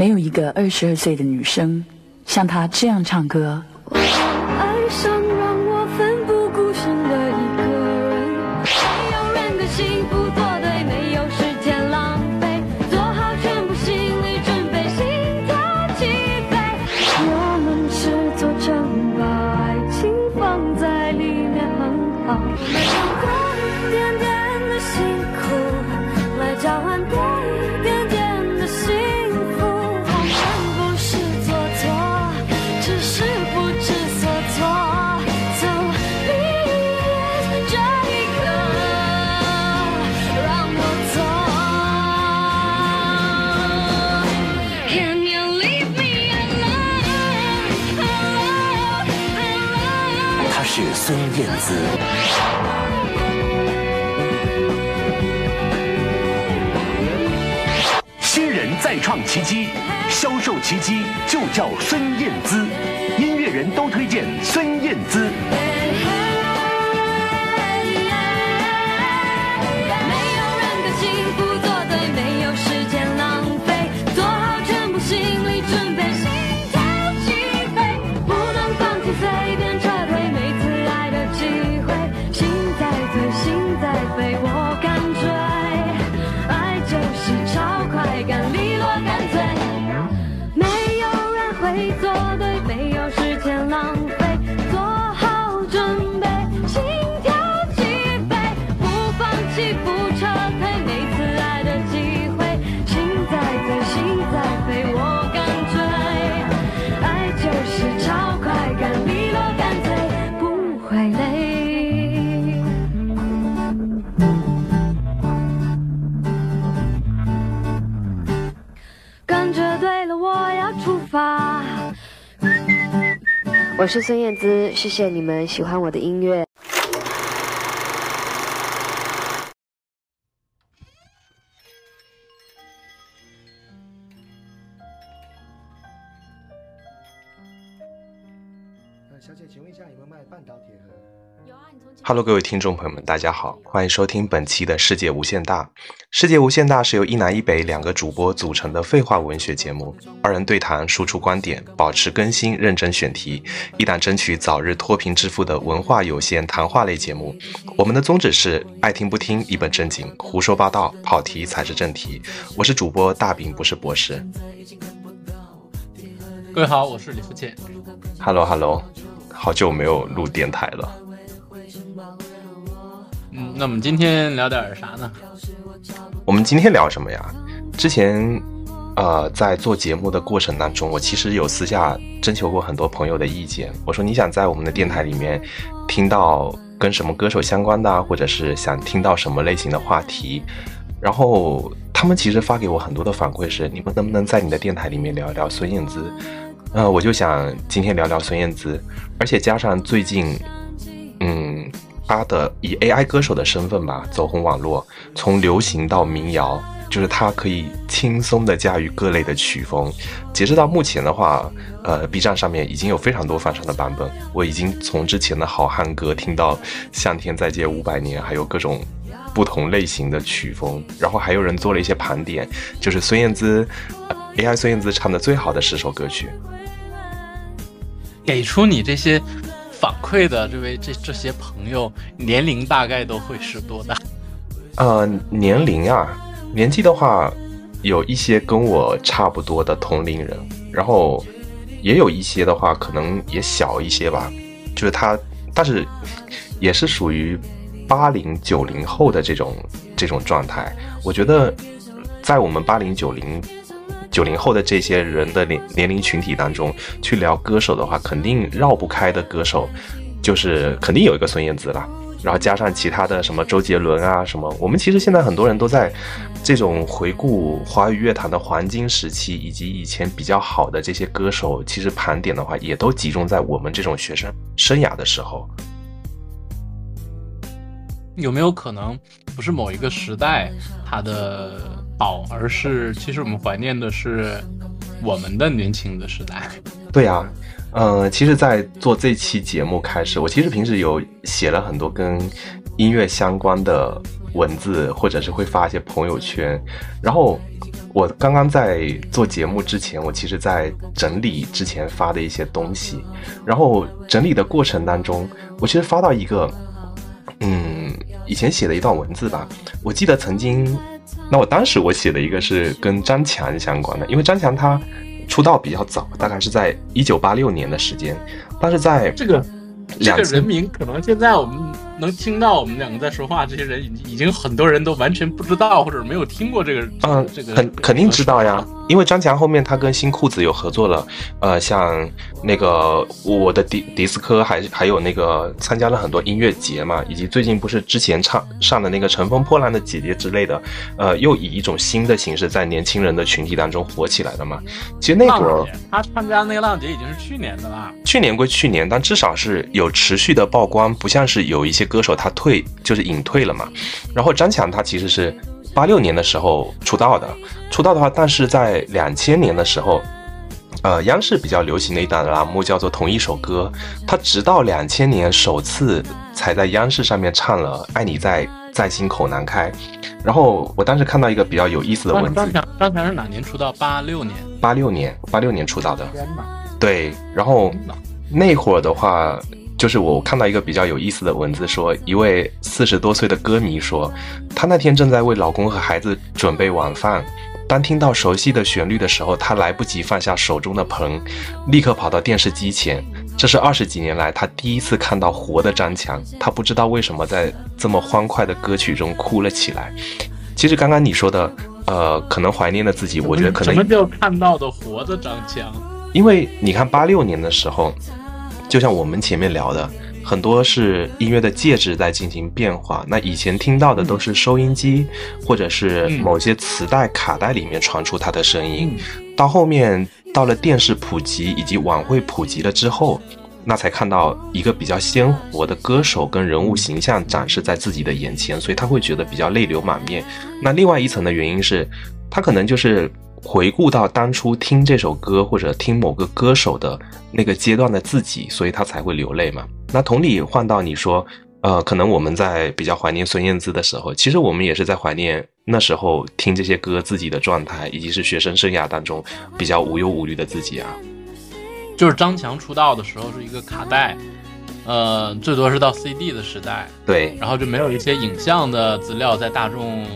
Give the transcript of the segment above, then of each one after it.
没有一个二十二岁的女生像她这样唱歌。创奇迹，销售奇迹就叫孙燕姿，音乐人都推荐孙燕姿。我是孙燕姿，谢谢你们喜欢我的音乐。Hello，各位听众朋友们，大家好，欢迎收听本期的《世界无限大》。《世界无限大》是由一南一北两个主播组成的废话文学节目，二人对谈，输出观点，保持更新，认真选题，一旦争取早日脱贫致富的文化有限谈话类节目。我们的宗旨是爱听不听，一本正经，胡说八道，跑题才是正题。我是主播大饼，不是博士。各位好，我是李福建。Hello，Hello，好久没有录电台了。嗯，那我们今天聊点啥呢？我们今天聊什么呀？之前，呃，在做节目的过程当中，我其实有私下征求过很多朋友的意见。我说你想在我们的电台里面听到跟什么歌手相关的，或者是想听到什么类型的话题，然后他们其实发给我很多的反馈是，你们能不能在你的电台里面聊一聊孙燕姿？呃，我就想今天聊聊孙燕姿，而且加上最近，嗯，她的以 AI 歌手的身份吧走红网络，从流行到民谣，就是他可以轻松的驾驭各类的曲风。截止到目前的话，呃，B 站上面已经有非常多翻唱的版本，我已经从之前的好汉歌听到向天再借五百年，还有各种。不同类型的曲风，然后还有人做了一些盘点，就是孙燕姿、AI 孙燕姿唱的最好的十首歌曲。给出你这些反馈的这位这这些朋友年龄大概都会是多大？呃，年龄啊，年纪的话，有一些跟我差不多的同龄人，然后也有一些的话，可能也小一些吧，就是他，但是也是属于八零九零后的这种这种状态。我觉得，在我们八零九零九零后的这些人的年年龄群体当中，去聊歌手的话，肯定绕不开的歌手，就是肯定有一个孙燕姿啦。然后加上其他的什么周杰伦啊什么，我们其实现在很多人都在这种回顾华语乐坛的黄金时期，以及以前比较好的这些歌手，其实盘点的话，也都集中在我们这种学生生涯的时候。有没有可能不是某一个时代它的好，而是其实我们怀念的是我们的年轻的时代？对呀、呃，其实，在做这期节目开始，我其实平时有写了很多跟音乐相关的文字，或者是会发一些朋友圈。然后我刚刚在做节目之前，我其实在整理之前发的一些东西，然后整理的过程当中，我其实发到一个，嗯，以前写的一段文字吧。我记得曾经，那我当时我写的一个是跟张强相关的，因为张强他出道比较早，大概是在一九八六年的时间，但是在这个这两个人名，可能现在我们能听到我们两个在说话，这些人已经已经很多人都完全不知道或者没有听过这个，嗯，这个肯肯定知道呀，因为张强后面他跟新裤子有合作了，呃，像那个我的迪迪斯科还还有那个参加了很多音乐节嘛，以及最近不是之前唱上的那个《乘风破浪的姐姐》之类的，呃，又以一种新的形式在年轻人的群体当中火起来了嘛。其实那会儿，他参加那个浪姐已经是去年的了。去年归去年，但至少是有持续的曝光，不像是有一些歌手他退就是隐退了嘛。然后张强他其实是八六年的时候出道的，出道的话，但是在两千年的时候，呃，央视比较流行的一档栏目叫做《同一首歌》，他直到两千年首次才在央视上面唱了《爱你在在心口难开》。然后我当时看到一个比较有意思的问题，张强张强是哪年出道？八六年。八六年八六年出道的，对，然后那会儿的话，就是我看到一个比较有意思的文字说，一位四十多岁的歌迷说，她那天正在为老公和孩子准备晚饭，当听到熟悉的旋律的时候，她来不及放下手中的盆，立刻跑到电视机前。这是二十几年来她第一次看到活的张强，她不知道为什么在这么欢快的歌曲中哭了起来。其实刚刚你说的，呃，可能怀念了自己，我觉得可能什么叫看到的活的张强？因为你看八六年的时候，就像我们前面聊的，很多是音乐的介质在进行变化。那以前听到的都是收音机，或者是某些磁带、卡带里面传出它的声音。到后面到了电视普及以及晚会普及了之后，那才看到一个比较鲜活的歌手跟人物形象展示在自己的眼前，所以他会觉得比较泪流满面。那另外一层的原因是，他可能就是回顾到当初听这首歌或者听某个歌手的那个阶段的自己，所以他才会流泪嘛。那同理换到你说，呃，可能我们在比较怀念孙燕姿的时候，其实我们也是在怀念那时候听这些歌自己的状态，以及是学生生涯当中比较无忧无虑的自己啊。就是张强出道的时候是一个卡带，呃，最多是到 CD 的时代，对然后就没有一些影像的资料在大众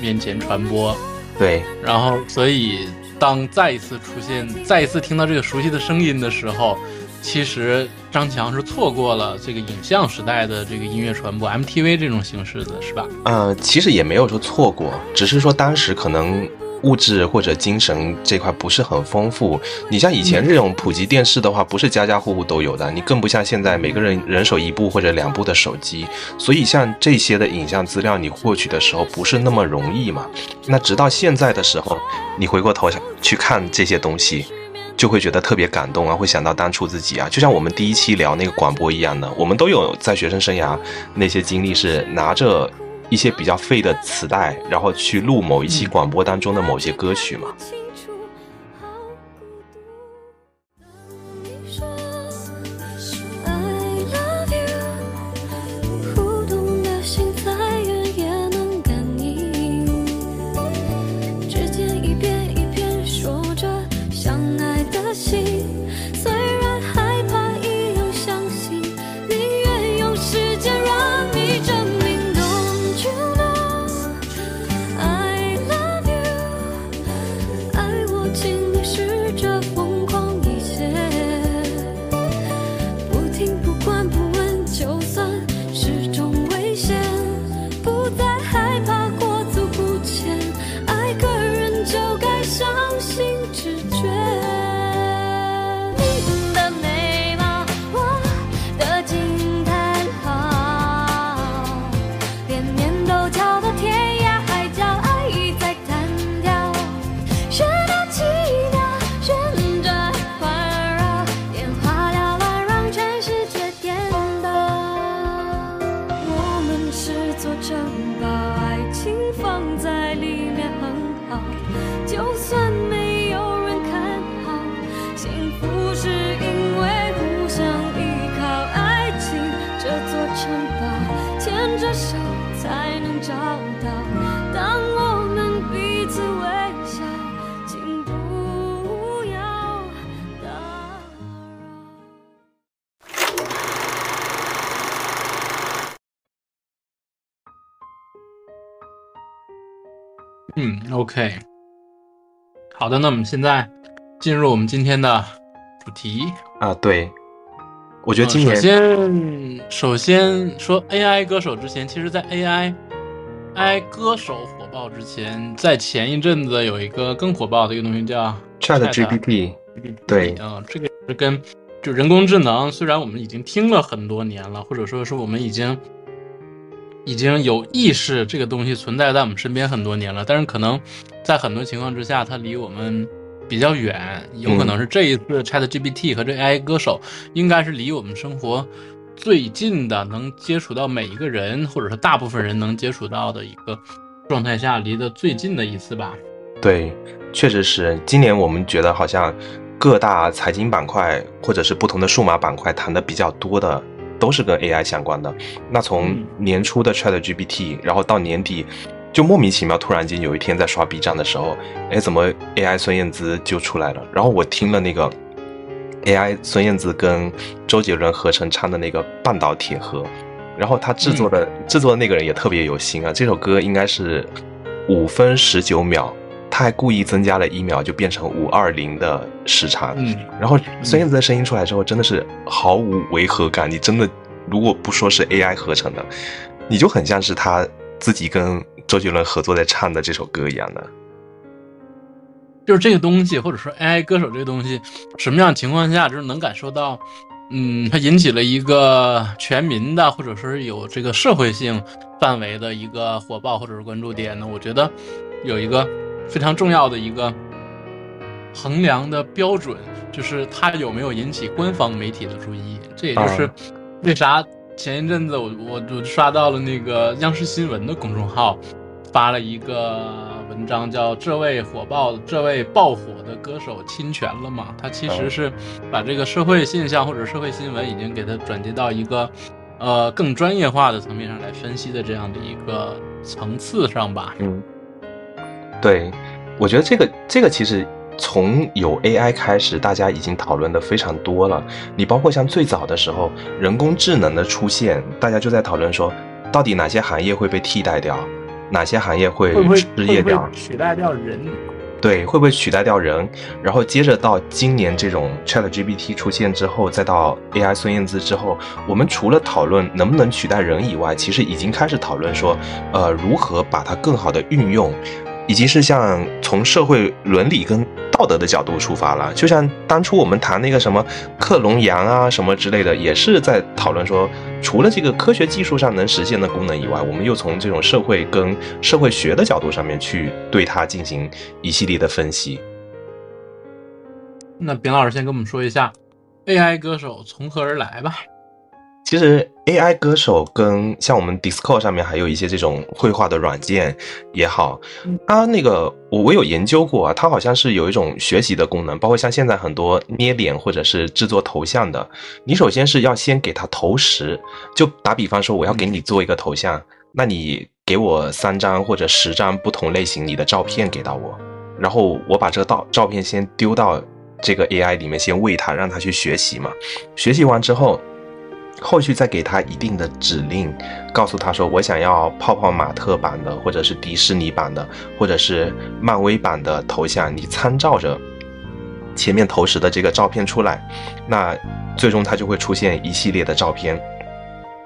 面前传播，对，然后所以当再一次出现，再一次听到这个熟悉的声音的时候，其实张强是错过了这个影像时代的这个音乐传播，MTV 这种形式的是吧？呃，其实也没有说错过，只是说当时可能物质或者精神这块不是很丰富。你像以前这种普及电视的话，不是家家户户都有的，你更不像现在每个人人手一部或者两部的手机，所以像这些的影像资料你获取的时候不是那么容易嘛。那直到现在的时候，你回过头去看这些东西。就会觉得特别感动啊，会想到当初自己啊，就像我们第一期聊那个广播一样的，我们都有在学生生涯那些经历，是拿着一些比较废的磁带，然后去录某一期广播当中的某些歌曲嘛。清好的，那我们现在进入我们今天的主题。啊，对，我觉得今呃首年、先，首先说 AI 歌手之前，其实，在 AI AI 歌手火爆之前，在前一阵子有一个更火爆的一个东西叫 Chat GPT，对啊、这个是跟就人工智能，虽然我们已经听了很多年了，或者说是我们已经已经有意识这个东西存在在我们身边很多年了，但是可能在很多情况之下，它离我们比较远，有可能是这一次 Chat GPT 和这 AI 歌手应该是离我们生活最近的，能接触到每一个人，或者是大部分人能接触到的一个状态下离得最近的一次吧。对，确实是今年我们觉得好像各大财经板块或者是不同的数码板块谈的比较多的，都是跟 AI 相关的。那从嗯年初的 Chat GPT，然后到年底，就莫名其妙突然间有一天在刷 B 站的时候，哎，怎么 AI 孙燕姿就出来了？然后我听了那个 AI 孙燕姿跟周杰伦合成唱的那个《半岛铁盒》，然后他制作的、制作的那个人也特别有心啊，这首歌应该是五分十九秒。他还故意增加了一秒，就变成五二零的时长。嗯，然后孙燕姿的声音出来之后，真的是毫无违和感。你真的如果不说是 AI 合成的，你就很像是他自己跟周杰伦合作在唱的这首歌一样的。就是这个东西，或者说 AI 歌手这个东西，什么样的情况下，就是能感受到，嗯，它引起了一个全民的，或者说是有这个社会性范围的一个火爆或者是关注点呢？我觉得有一个非常重要的一个衡量的标准，就是它有没有引起官方媒体的注意。这也就是啊为啥前一阵子我我我刷到了那个央视新闻的公众号发了一个文章，叫“这位火爆、这位爆火的歌手侵权了吗？”他其实是把这个社会现象或者社会新闻已经给他转接到一个呃更专业化的层面上来分析的这样的一个层次上吧。嗯，对，我觉得这个这个其实从有 AI 开始，大家已经讨论的非常多了。你包括像最早的时候，人工智能的出现，大家就在讨论说，到底哪些行业会被替代掉，哪些行业会失业掉会不会？取代掉人？对，会不会取代掉人？然后接着到今年这种 Chat GPT 出现之后，再到 AI 孙燕姿之后，我们除了讨论能不能取代人以外，其实已经开始讨论说，呃，如何把它更好的运用，以及是像从社会伦理跟道德的角度出发了。就像当初我们谈那个什么克隆羊啊什么之类的，也是在讨论说，除了这个科学技术上能实现的功能以外，我们又从这种社会跟社会学的角度上面去对它进行一系列的分析。那丙老师先跟我们说一下 AI 歌手从何而来吧。其实 AI 歌手跟像我们 Discord 上面还有一些这种绘画的软件也好，它那个我我有研究过啊，它好像是有一种学习的功能，包括像现在很多捏脸或者是制作头像的，你首先是要先给它投食，就打比方说我要给你做一个头像，那你给我三张或者十张不同类型你的照片给到我，然后我把这个照照片先丢到这个 AI 里面，先喂它，让它去学习嘛，学习完之后。后续再给他一定的指令，告诉他说我想要泡泡玛特版的，或者是迪士尼版的，或者是漫威版的头像，你参照着前面投食的这个照片出来，那最终它就会出现一系列的照片。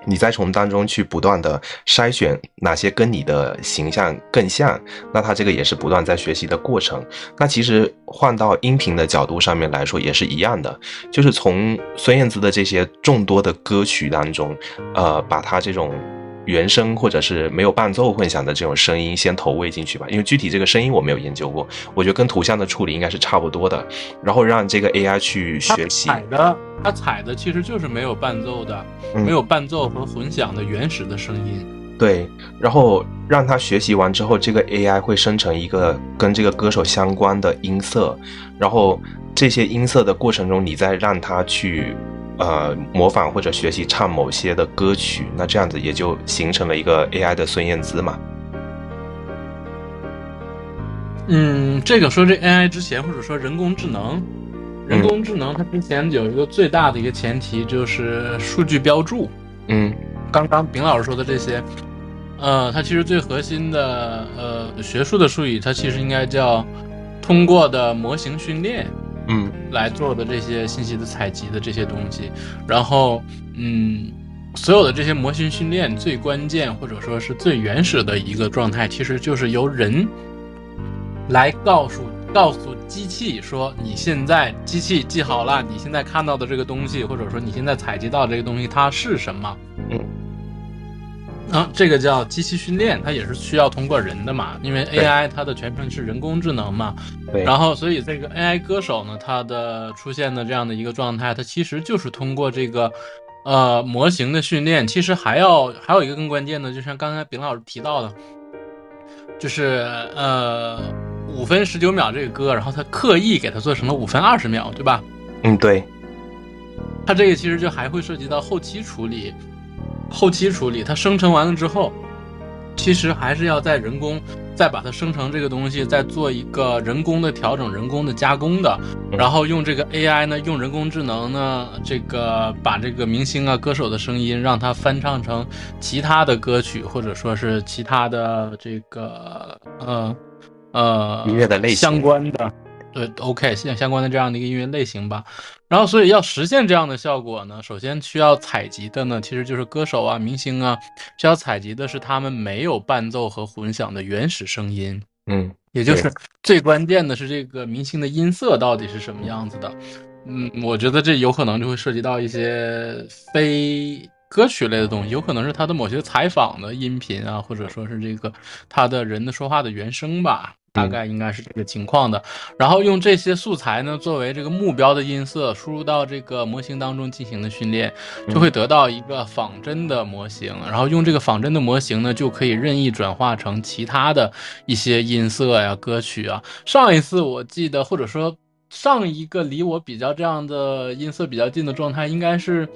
你再从当中去不断的筛选哪些跟你的形象更像，那他这个也是不断在学习的过程。那其实换到音频的角度上面来说也是一样的，就是从孙燕姿的这些众多的歌曲当中，呃，把它这种原声或者是没有伴奏混响的这种声音先投喂进去吧，因为具体这个声音我没有研究过，我觉得跟图像的处理应该是差不多的，然后让这个 AI 去学习。采的，它采的其实就是没有伴奏的，嗯没有伴奏和混响的原始的声音。对，然后让它学习完之后，这个 AI 会生成一个跟这个歌手相关的音色，然后这些音色的过程中，你再让它去呃模仿或者学习唱某些的歌曲，那这样子也就形成了一个 AI 的孙燕姿嘛。嗯，这个说这 AI 之前，或者说人工智能，人工智能它之前有一个最大的一个前提就是数据标注。嗯刚刚丙老师说的这些，呃，它其实最核心的呃学术的术语，它其实应该叫通过的模型训练嗯来做的这些信息的采集的这些东西，然后嗯。所有的这些模型训练最关键或者说是最原始的一个状态，其实就是由人来告诉告诉机器说，你现在机器记好了，你现在看到的这个东西，或者说你现在采集到这个东西，它是什么？嗯。啊，这个叫机器训练，它也是需要通过人的嘛，因为 AI 它的全称是人工智能嘛。对，然后，所以这个 AI 歌手呢，它的出现的这样的一个状态，它其实就是通过这个呃模型的训练，其实还要还有一个更关键的，就像刚才丙老师提到的，就是呃五分十九秒这个歌，然后他刻意给它做成了五分二十秒，对吧？嗯对，它这个其实就还会涉及到后期处理，后期处理它生成完了之后，其实还是要在人工再把它生成这个东西，再做一个人工的调整、人工的加工的，嗯然后用这个 AI 呢，用人工智能呢，这个把这个明星啊、歌手的声音让它翻唱成其他的歌曲，或者说是其他的这个呃呃音乐的类型相关的。对，OK，相相关的这样的一个音乐类型吧。然后，所以要实现这样的效果呢，首先需要采集的呢，其实就是歌手啊、明星啊，需要采集的是他们没有伴奏和混响的原始声音。嗯也就是最关键的是这个明星的音色到底是什么样子的。嗯，我觉得这有可能就会涉及到一些非歌曲类的东西，有可能是他的某些采访的音频啊，或者说是这个他的人的说话的原声吧。大概应该是这个情况的，然后用这些素材呢作为这个目标的音色输入到这个模型当中进行的训练，就会得到一个仿真的模型，然后用这个仿真的模型呢就可以任意转化成其他的一些音色呀、歌曲啊。上一次我记得，或者说上一个离我比较这样的音色比较近的状态，应该是，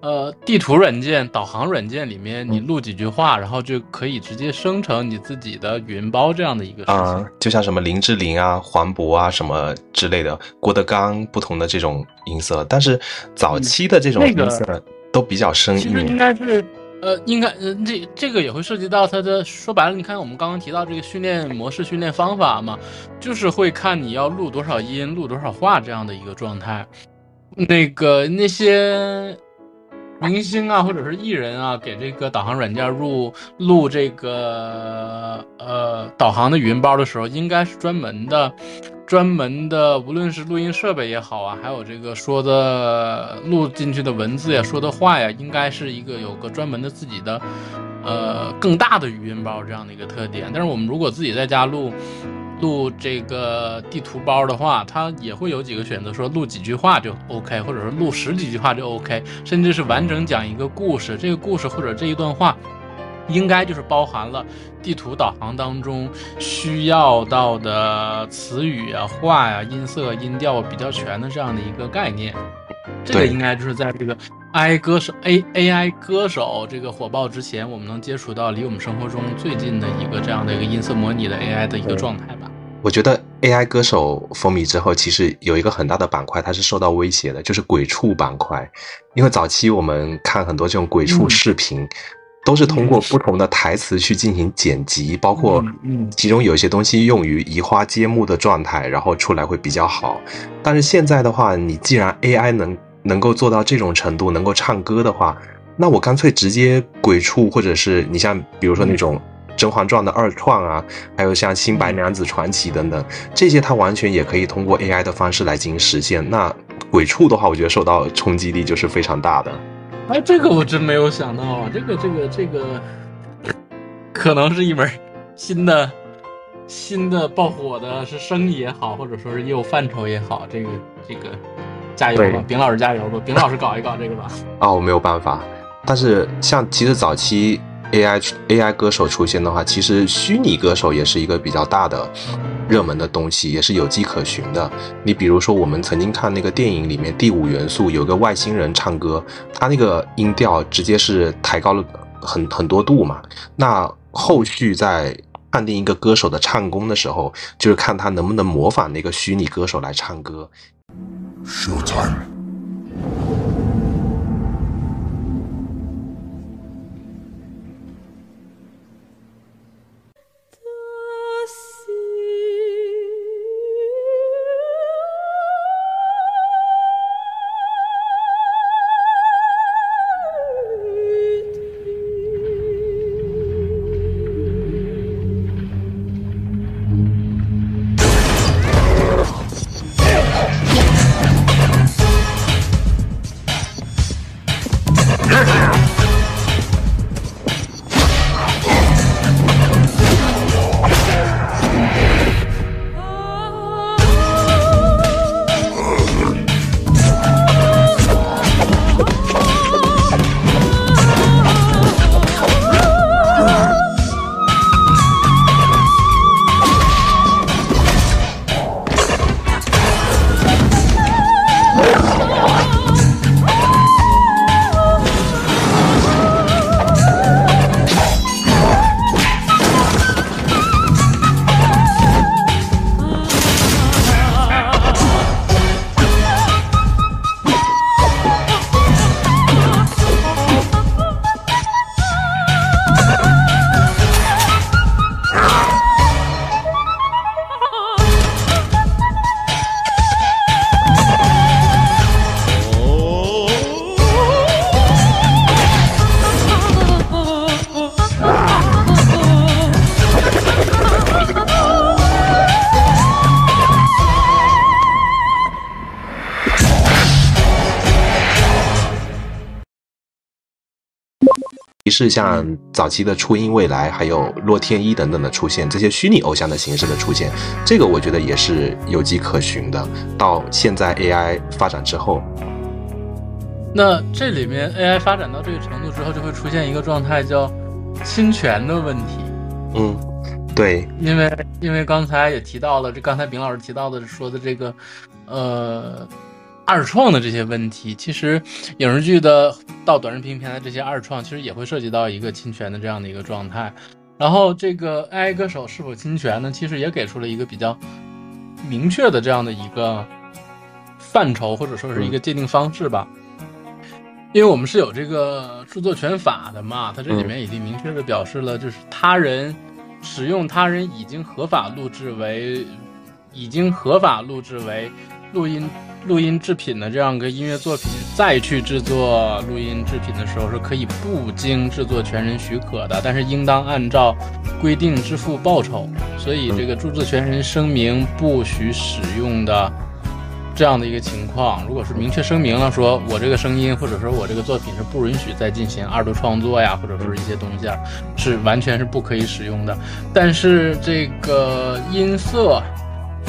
呃，地图软件、导航软件里面你录几句话，然后就可以直接生成你自己的语音包这样的一个事情。啊、就像什么林志玲啊、黄渤啊什么之类的，郭德纲不同的这种音色，但是早期的这种音色都比较生其实应。该是，呃，应该，呃，这这个也会涉及到它的，说白了，你看我们刚刚提到这个训练模式、训练方法嘛，就是会看你要录多少音、录多少话这样的一个状态。那个那些明星啊，或者是艺人啊，给这个导航软件入录这个呃导航的语音包的时候，应该是专门的。专门的，无论是录音设备也好啊，还有这个说的录进去的文字呀、说的话呀，应该是一个有个专门的自己的，呃，更大的语音包这样的一个特点。但是我们如果自己在家录，录这个地图包的话，它也会有几个选择，说录几句话就 OK，或者说录十几句话就 OK，甚至是完整讲一个故事，这个故事或者这一段话。应该就是包含了地图导航当中需要到的词语啊、话呀、音色、音调比较全的这样的一个概念。这个应该就是在这个 AI 歌手 A AI 歌手这个火爆之前，我们能接触到离我们生活中最近的一个这样的一个音色模拟的 AI 的一个状态吧。我觉得 AI 歌手风靡之后，其实有一个很大的板块它是受到威胁的，就是鬼畜板块。因为早期我们看很多这种鬼畜嗯视频，都是通过不同的台词去进行剪辑，包括其中有些东西用于移花接木的状态，然后出来会比较好。但是现在的话，你既然 AI 能能够做到这种程度，能够唱歌的话，那我干脆直接鬼畜，或者是你像比如说那种。《甄嬛传》的二创啊，还有像《新白娘子传奇》等等，这些它完全也可以通过 AI 的方式来进行实现。那鬼畜的话，我觉得受到冲击力就是非常大的。哎，这个我真没有想到啊！这个这个这个，可能是一门新的新的爆火的，是生意也好，或者说是业务范畴也好，这个这个加油吧对，丙老师加油吧，丙老师搞一搞这个吧。啊，我没有办法。但是像其实早期 AI AI 歌手出现的话，其实虚拟歌手也是一个比较大的热门的东西，也是有迹可循的。你比如说，我们曾经看那个电影里面《第五元素》，有个外星人唱歌，他那个音调直接是抬高了很很多度嘛。那后续在判定一个歌手的唱功的时候，就是看他能不能模仿那个虚拟歌手来唱歌。其是像早期的初音未来，还有洛天依等等的出现，这些虚拟偶像的形式的出现，这个我觉得也是有迹可循的。到现在 AI 发展之后，那这里面 AI 发展到这个程度之后，就会出现一个状态叫侵权的问题。嗯，对，因为因为刚才也提到了，这刚才丙老师提到的说的这个，呃，二创的这些问题，其实影视剧的到短视频平台这些二创，其实也会涉及到一个侵权的这样的一个状态。然后这个 AI 歌手是否侵权呢？其实也给出了一个比较明确的这样的一个范畴，或者说是一个界定方式吧。因为我们是有这个著作权法的嘛，它这里面已经明确的表示了，就是他人使用他人已经合法录制为已经合法录制为录音录音制品的这样一个音乐作品，再去制作录音制品的时候，是可以不经制作权人许可的，但是应当按照规定支付报酬。所以这个著作权人声明不许使用的。这样的一个情况，如果是明确声明了，说我这个声音或者说我这个作品是不允许再进行二度创作呀，或者说是一些东西啊，是完全是不可以使用的。但是这个音色、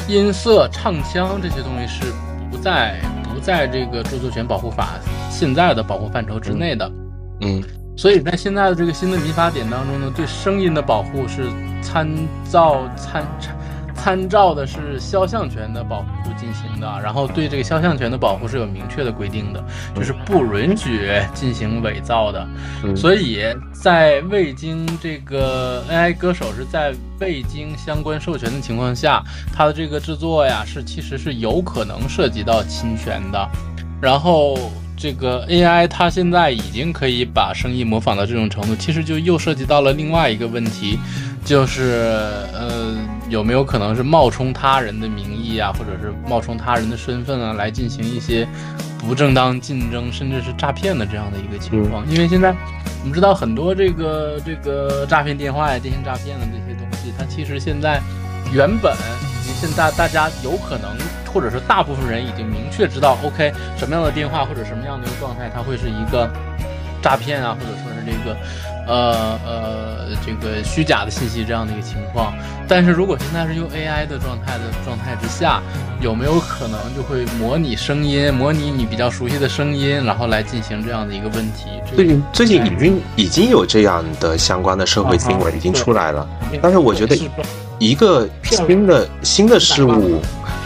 音色、唱腔这些东西是在不在这个著作权保护法现在的保护范畴之内的。嗯，所以在现在的这个新的民法典当中呢，对声音的保护是参照参参。照的是肖像权的保护进行的，然后对这个肖像权的保护是有明确的规定的，就是不允许进行伪造的。所以在未经这个 AI 歌手是在未经相关授权的情况下，它的这个制作呀是其实是有可能涉及到侵权的。然后这个 AI 它现在已经可以把声音模仿到这种程度，其实就又涉及到了另外一个问题，就是呃。有没有可能是冒充他人的名义啊，或者是冒充他人的身份啊，来进行一些不正当竞争，甚至是诈骗的这样的一个情况？因为现在我们知道很多这个这个诈骗电话呀、电信诈骗的这些东西，它其实现在原本以及现在大家有可能，或者是大部分人已经明确知道，OK，什么样的电话或者什么样的一个状态，它会是一个诈骗啊，或者说是这个。呃呃，这个虚假的信息这样的一个情况，但是如果现在是用 AI 的状态的状态之下，有没有可能就会模拟声音，模拟你比较熟悉的声音，然后来进行这样的一个问题？最近最近已经已经有这样的相关的社会新闻已经出来了，但是我觉得一个新的新的事物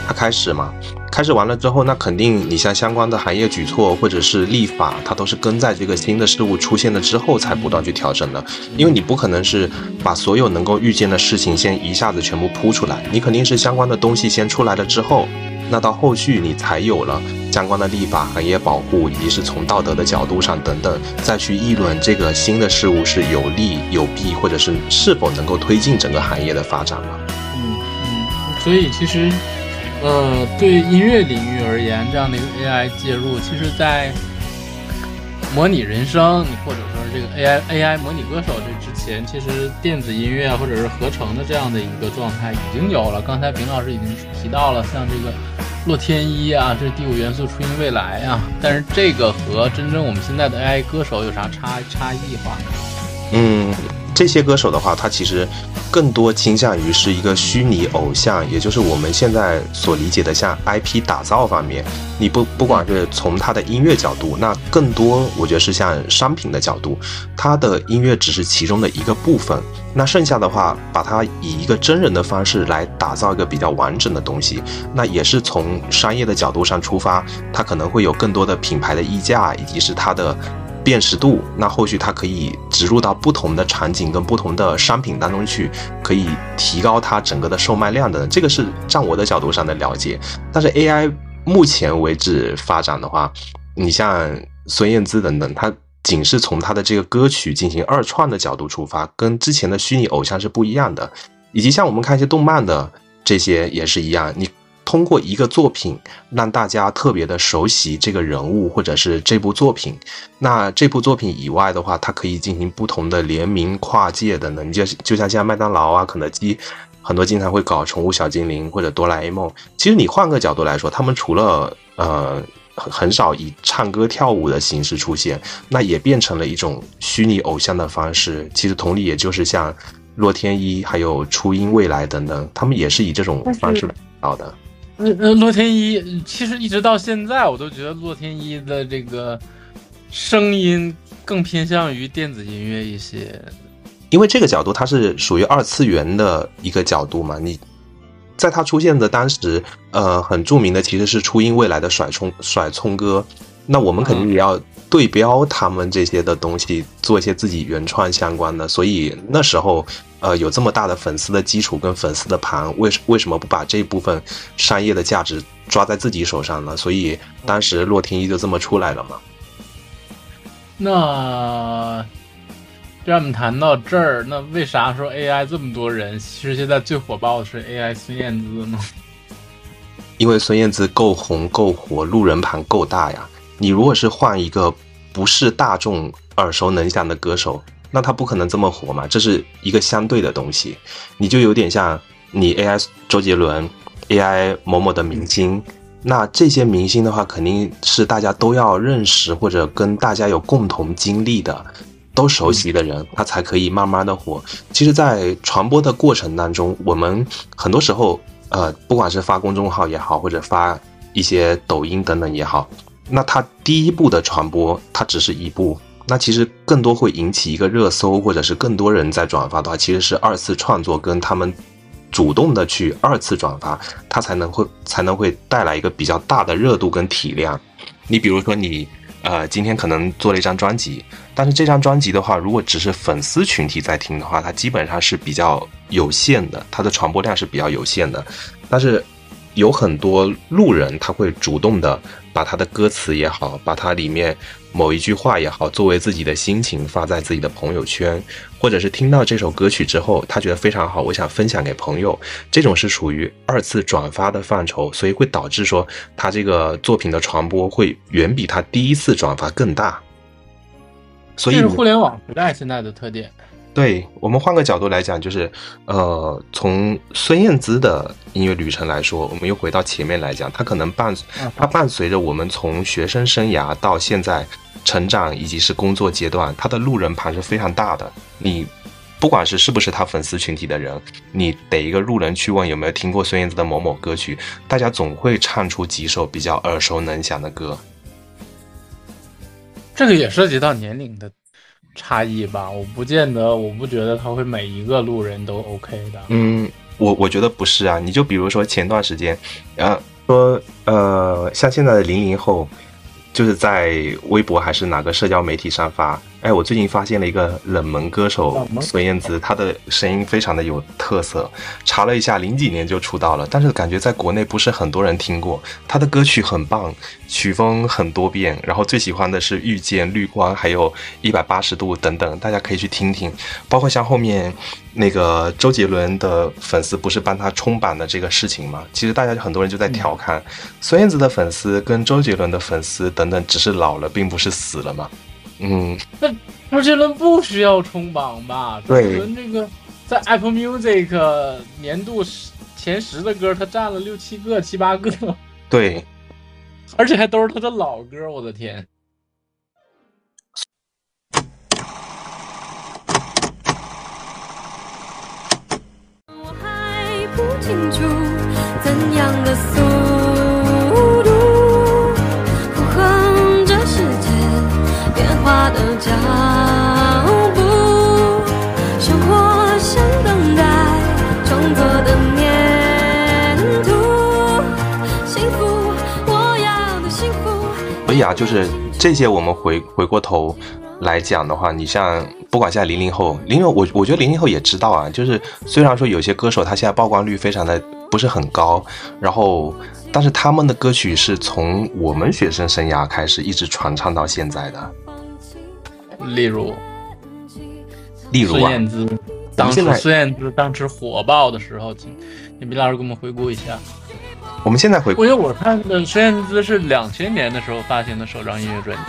它开始嘛。开始完了之后，那肯定你像相关的行业举措或者是立法，它都是跟在这个新的事物出现了之后才不断去调整的。因为你不可能是把所有能够预见的事情先一下子全部铺出来，你肯定是相关的东西先出来了之后，那到后续你才有了相关的立法、行业保护，以及是从道德的角度上等等，再去议论这个新的事物是有利有弊，或者是是否能够推进整个行业的发展嘛？嗯嗯，所以其实。呃，对音乐领域而言，这样的一个 AI 介入，其实，在模拟人声，你或者说是这个 AI AI 模拟歌手这之前，其实电子音乐或者是合成的这样的一个状态已经有了。刚才平老师已经提到了，像这个洛天依啊，这是第五元素初音未来啊，但是这个和真正我们现在的 AI 歌手有啥差差异化？嗯。这些歌手的话，他其实更多倾向于是一个虚拟偶像，也就是我们现在所理解的像 IP 打造方面。你不不管是从他的音乐角度，那更多我觉得是像商品的角度，他的音乐只是其中的一个部分。那剩下的话，把它以一个真人的方式来打造一个比较完整的东西，那也是从商业的角度上出发，他可能会有更多的品牌的溢价，以及是它的。辨识度，那后续它可以植入到不同的场景跟不同的商品当中去，可以提高它整个的售卖量的。这个是站我的角度上的了解。但是 AI 目前为止发展的话，你像孙燕姿等等，它仅是从它的这个歌曲进行二创的角度出发，跟之前的虚拟偶像是不一样的。以及像我们看一些动漫的这些也是一样，你。通过一个作品让大家特别的熟悉这个人物或者是这部作品，那这部作品以外的话，它可以进行不同的联名、跨界的呢。你就就像现在麦当劳啊、肯德基，很多经常会搞宠物小精灵或者哆啦 A 梦。其实你换个角度来说，他们除了呃很很少以唱歌跳舞的形式出现，那也变成了一种虚拟偶像的方式。其实同理，也就是像洛天依还有初音未来等等，他们也是以这种方式来到的。呃呃，洛天依其实一直到现在，我都觉得洛天依的这个声音更偏向于电子音乐一些。因为这个角度它是属于二次元的一个角度嘛，你在它出现的当时，呃，很著名的其实是初音未来的甩葱甩葱歌，那我们肯定也要对标他们这些的东西，做一些自己原创相关的，所以那时候，呃，有这么大的粉丝的基础跟粉丝的盘，为为什么不把这部分商业的价值抓在自己手上呢？所以当时洛天依就这么出来了嘛。那既然我们谈到这儿，那为啥说 AI 这么多人？其实现在最火爆的是 AI 孙燕姿呢？因为孙燕姿够红够火，路人盘够大呀。你如果是换一个不是大众耳熟能详的歌手，那他不可能这么火嘛。这是一个相对的东西，你就有点像你 AI 周杰伦，AI 某某的明星。那这些明星的话，肯定是大家都要认识或者跟大家有共同经历的，都熟悉的人，他才可以慢慢的火。其实，在传播的过程当中，我们很多时候，呃，不管是发公众号也好，或者发一些抖音等等也好，那它第一步的传播，它只是一步。那其实更多会引起一个热搜，或者是更多人在转发的话，其实是二次创作跟他们。主动的去二次转发，它才能会才能会带来一个比较大的热度跟体量。你比如说你呃今天可能做了一张专辑，但是这张专辑的话，如果只是粉丝群体在听的话，它基本上是比较有限的，它的传播量是比较有限的。但是有很多路人他会主动的把他的歌词也好，把它里面某一句话也好，作为自己的心情发在自己的朋友圈。或者是听到这首歌曲之后，他觉得非常好，我想分享给朋友，这种是属于二次转发的范畴，所以会导致说他这个作品的传播会远比他第一次转发更大。所以这是互联网时代现在的特点。对我们换个角度来讲，就是呃，从孙燕姿的音乐旅程来说，我们又回到前面来讲，她可能伴她伴随着我们从学生生涯到现在。成长以及是工作阶段，她的路人盘是非常大的。你不管是是不是他粉丝群体的人，你逮一个路人去问有没有听过孙燕姿的某某歌曲，大家总会唱出几首比较耳熟能详的歌。这个也涉及到年龄的差异吧？我不见得，我不觉得他会每一个路人都 OK 的。嗯，我我觉得不是啊。你就比如说前段时间，啊，说呃，像现在的零零后。就是在微博还是哪个社交媒体上发，哎，我最近发现了一个冷门歌手孙燕姿，她的声音非常的有特色。查了一下，零几年就出道了，但是感觉在国内不是很多人听过。她的歌曲很棒，曲风很多变，然后最喜欢的是《遇见》《绿光》还有一百八十度等等，大家可以去听听。包括像后面。那个周杰伦的粉丝不是帮他冲榜的这个事情吗？其实大家很多人就在调侃，孙燕姿的粉丝跟周杰伦的粉丝等等，只是老了，并不是死了嘛。嗯，那周杰伦不需要冲榜吧？对，周杰伦这个在 Apple Music 年度前十的歌，他占了六七个、七八个。对，而且还都是他的老歌，我的天。我还不清楚怎样的的脚步，生活像等待创作的粘土，幸福我要的幸福。所以啊，就是这些，我们回回过头。来讲的话，你像不管现在零零后，零零我我觉得零零后也知道啊，就是虽然说有些歌手他现在曝光率非常的不是很高，然后但是他们的歌曲是从我们学生生涯开始一直传唱到现在的。例如，例如孙燕姿，当时孙燕姿当时火爆的时候，请你毕老师给我们回顾一下。我们现在回顾，因为我看的孙燕姿是两千年的时候发行的首张音乐专辑。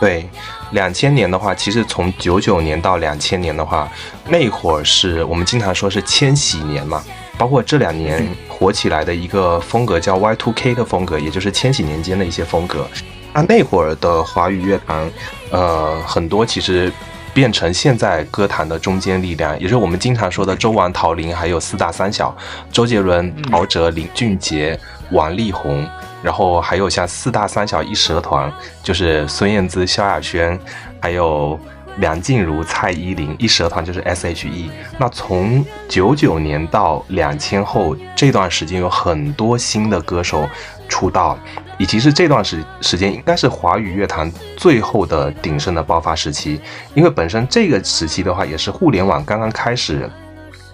对，两千年的话，其实从九九年到两千年的话，那会儿是我们经常说是千禧年嘛，包括这两年火火起来的一个风格叫 Y2K 的风格，也就是千禧年间的一些风格。那那会儿的华语乐坛，呃，很多其实变成现在歌坛的中坚力量，也就是我们经常说的周王陶林，还有四大三小，周杰伦、陶喆、林俊杰、王力宏，然后还有像四大三小一蛇团，就是孙燕姿、萧亚轩，还有。梁静茹、蔡依林一蛇团就是 S.H.E。那从九九年到两千后这段时间，有很多新的歌手出道，以及是这段时时间应该是华语乐坛最后的鼎盛的爆发时期。因为本身这个时期的话，也是互联网刚刚开始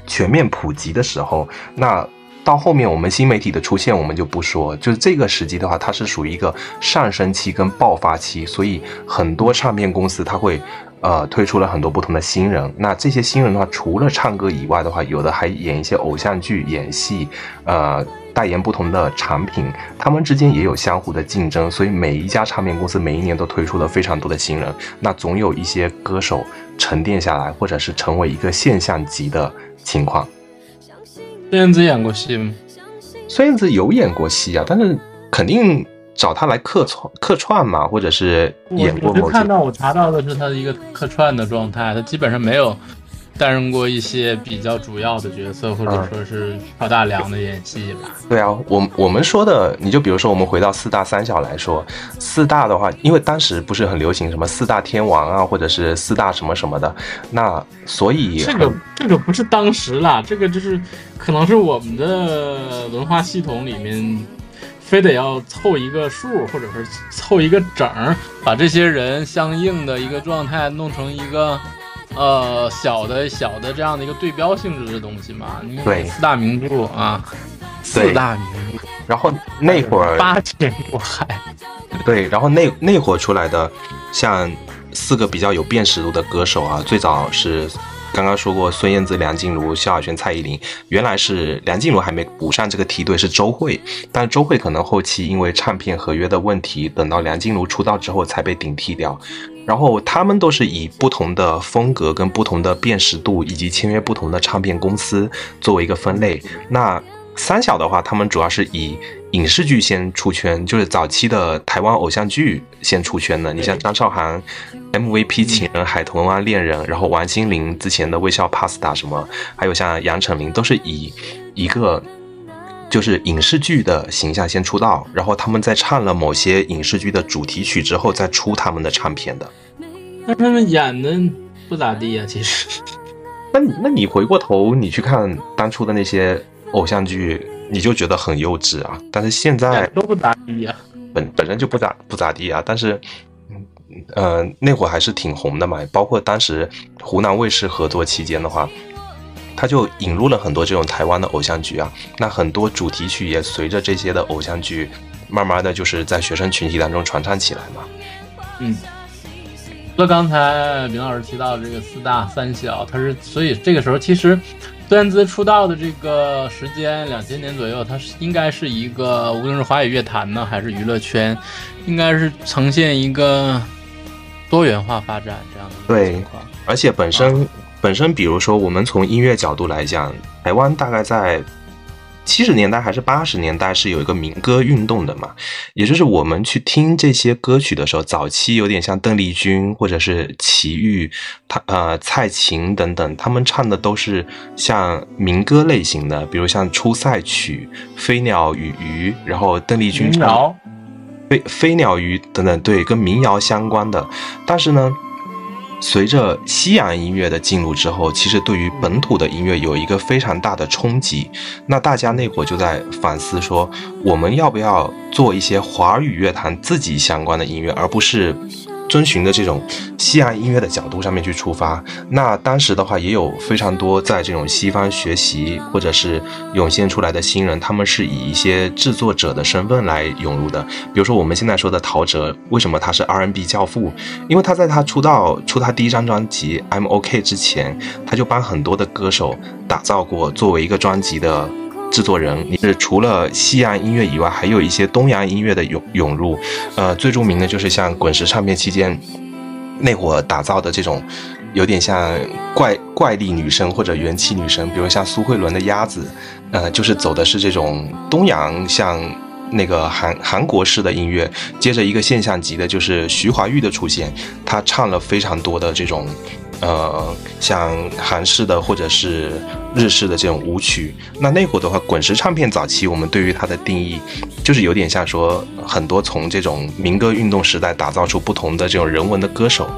全面普及的时候。那到后面我们新媒体的出现，我们就不说，就是这个时机的话，它是属于一个上升期跟爆发期，所以很多唱片公司它会。呃，推出了很多不同的新人。那这些新人的话，除了唱歌以外的话，有的还演一些偶像剧、演戏，呃，代言不同的产品。他们之间也有相互的竞争，所以每一家唱片公司每一年都推出了非常多的新人。那总有一些歌手沉淀下来，或者是成为一个现象级的情况。孙燕姿演过戏吗？孙燕姿有演过戏啊，但是肯定。找她来客串客串嘛，或者是演过某我看到我查到的是她的一个客串的状态，她基本上没有担任过一些比较主要的角色，或者说是挑大梁的演戏吧。对啊，我我们说的，你就比如说我们回到四大三小来说，四大的话，因为当时不是很流行什么四大天王啊，或者是四大什么什么的，那所以这个这个不是当时啦，这个就是可能是我们的文化系统里面。非得要凑一个数，或者是凑一个整儿，把这些人相应的一个状态弄成一个，呃，小的小的这样的一个对标性质的东西嘛？对，四大名著啊，四大名著。然后那会儿八千过海，对，然后那那会儿出来的，像四个比较有辨识度的歌手啊，最早是。刚刚说过孙燕姿、梁静茹、萧亚轩、蔡依林，原来是梁静茹还没补上这个梯队，是周蕙。但周蕙可能后期因为唱片合约的问题，等到梁静茹出道之后才被顶替掉。然后他们都是以不同的风格、跟不同的辨识度，以及签约不同的唱片公司作为一个分类。那三小的话，他们主要是以。影视剧先出圈，就是早期的台湾偶像剧先出圈的。你像张韶涵，MVP 情人、海豚湾恋人，然后王心凌之前的微笑 Pasta 什么，还有像杨丞琳，都是以一个就是影视剧的形象先出道，然后他们在唱了某些影视剧的主题曲之后再出他们的唱片的。那他们演的不咋地呀，其实。那那你回过头你去看当初的那些偶像剧。你就觉得很幼稚啊！但是现在都不咋地呀，本本身就不咋不咋地啊。但是，呃，那会儿还是挺红的嘛。包括当时湖南卫视合作期间的话，他就引入了很多这种台湾的偶像剧啊。那很多主题曲也随着这些的偶像剧，慢慢的就是在学生群体当中传唱起来嘛。嗯，那刚才明老师提到这个四大三小，他是所以这个时候其实。孙燕姿出道的这个时间，两千年左右，她是应该是一个，无论是华语乐坛呢，还是娱乐圈，应该是呈现一个多元化发展这样的情况。而且本身本身，比如说我们从音乐角度来讲，台湾大概在。七十年代还是八十年代是有一个民歌运动的嘛，也就是我们去听这些歌曲的时候，早期有点像邓丽君或者是齐豫，他呃蔡琴等等，他们唱的都是像民歌类型的，比如像《出塞曲》《飞鸟与鱼》，然后邓丽君唱《飞飞鸟鱼》等等，对，跟民谣相关的，但是呢。随着西洋音乐的进入之后，其实对于本土的音乐有一个非常大的冲击。那大家那会就在反思说，我们要不要做一些华语乐坛自己相关的音乐，而不是。遵循的这种西洋音乐的角度上面去出发，那当时的话也有非常多在这种西方学习或者是涌现出来的新人，他们是以一些制作者的身份来涌入的。比如说我们现在说的陶喆，为什么他是 R&B 教父？因为他在他出道出他第一张专辑《I'm OK》之前，他就帮很多的歌手打造过作为一个专辑的。制作人，你是除了西洋音乐以外，还有一些东洋音乐的涌涌入，呃，最著名的就是像滚石唱片期间那会儿打造的这种有点像怪怪力女声或者元气女声，比如像苏慧伦的《鸭子》，呃，就是走的是这种东洋像那个韩韩国式的音乐。接着一个现象级的就是徐怀钰的出现，她唱了非常多的这种。呃，像韩式的或者是日式的这种舞曲，那那会儿的话，滚石唱片早期我们对于它的定义，就是有点像说很多从这种民歌运动时代打造出不同的这种人文的歌手，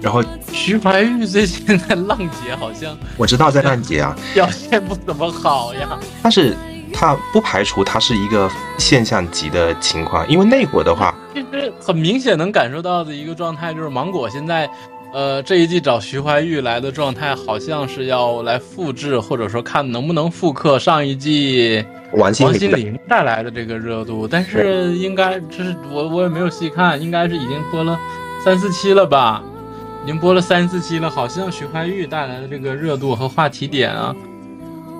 然后徐怀钰最近在浪姐好像我知道在浪姐啊 表现不怎么好呀，但是它不排除它是一个现象级的情况，因为那会儿的话，其实很明显能感受到的一个状态就是芒果现在。呃，这一季找徐怀钰来的状态，好像是要来复制，或者说看能不能复刻上一季王心凌带来的这个热度。但是应该这是我我也没有细看，应该是已经播了三四期了吧？已经播了三四期了，好像徐怀钰带来的这个热度和话题点啊。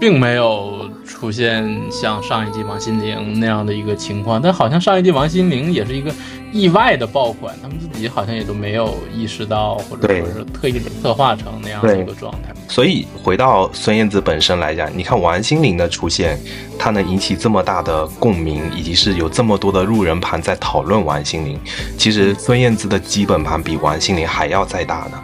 并没有出现像上一季王心凌那样的一个情况，但好像上一季王心凌也是一个意外的爆款，他们自己好像也都没有意识到，或者说是特意策划成那样的一个状态。所以回到孙燕姿本身来讲，你看王心凌的出现，她能引起这么大的共鸣，以及是有这么多的路人盘在讨论王心凌，其实孙燕姿的基本盘比王心凌还要再大呢，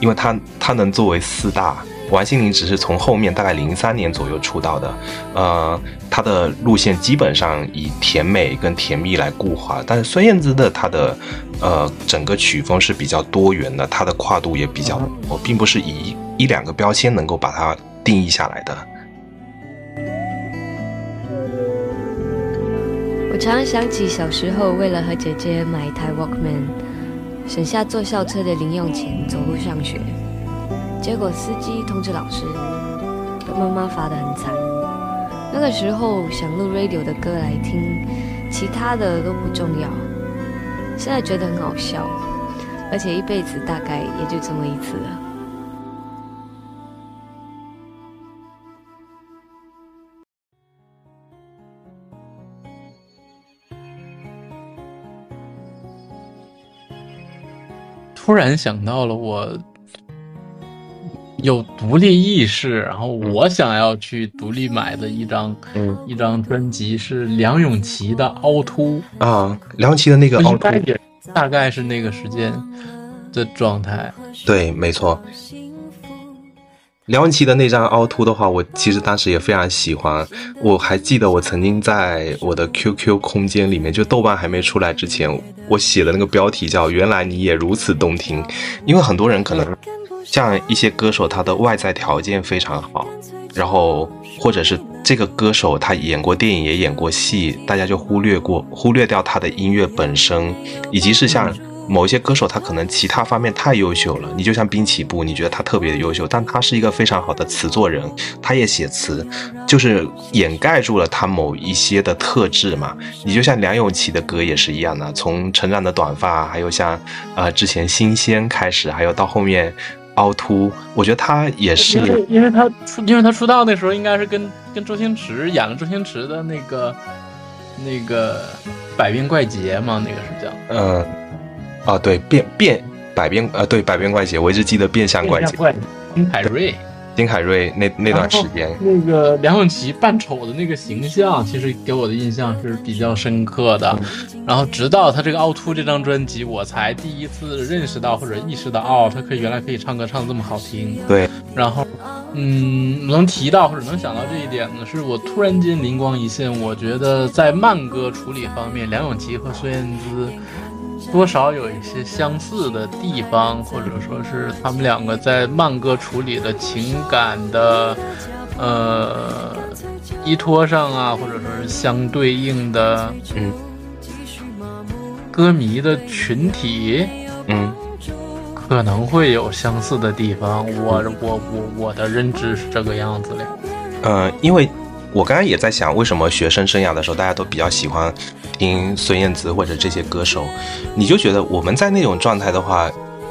因为她她能作为四大。王心凌只是从后面大概零三年左右出道的，呃，她的路线基本上以甜美跟甜蜜来固化，但是孙燕姿的她的，呃，整个曲风是比较多元的，她的跨度也比较，我并不是以一两个标签能够把它定义下来的。我常常想起小时候为了和姐姐买一台 Walkman，省下坐校车的零用钱，走路上学。结果司机通知老师，被妈妈罚得很惨。那个时候想录 radio 的歌来听，其他的都不重要。现在觉得很好笑，而且一辈子大概也就这么一次了。突然想到了我。有独立意识，然后我想要去独立买的一张，嗯，一张专辑是梁咏琪的《凹凸》啊，梁咏琪的那个凹凸，大概是那个时间的状态。对，没错。梁咏琪的那张凹凸的话，我其实当时也非常喜欢。我还记得我曾经在我的 QQ 空间里面，就豆瓣还没出来之前，我写的那个标题叫“原来你也如此动听”，因为很多人可能。像一些歌手，他的外在条件非常好，然后或者是这个歌手他演过电影也演过戏，大家就忽略过忽略掉他的音乐本身，以及是像某一些歌手，他可能其他方面太优秀了。你就像滨崎步，你觉得他特别的优秀，但他是一个非常好的词作人，他也写词，就是掩盖住了他某一些的特质嘛。你就像梁咏琪的歌也是一样的，从成长的短发，还有像呃之前新鲜开始，还有到后面。凹凸，我觉得他也是，因为他出，因为他出道那时候应该是跟跟周星驰演了周星驰的那个那个百变怪杰嘛，那个是叫，嗯，啊对，变变百变，呃对，百变怪杰，我一直记得变相怪杰，金凯瑞。金凯瑞那那段时间，那个梁咏琪扮丑的那个形象，其实给我的印象是比较深刻的。然后直到他这个《凹凸》这张专辑，我才第一次认识到或者意识到，哦，他可以原来可以唱歌唱的这么好听。对。然后，嗯，能提到或者能想到这一点呢，是我突然间灵光一现，我觉得在慢歌处理方面，梁咏琪和孙燕姿。多少有一些相似的地方，或者说是他们两个在慢歌处理的情感的，呃，依托上啊，或者说是相对应的，嗯，歌迷的群体，嗯，可能会有相似的地方。我我我我的认知是这个样子的。呃，因为我刚刚也在想，为什么学生生涯的时候大家都比较喜欢。听孙燕姿或者这些歌手，你就觉得我们在那种状态的话，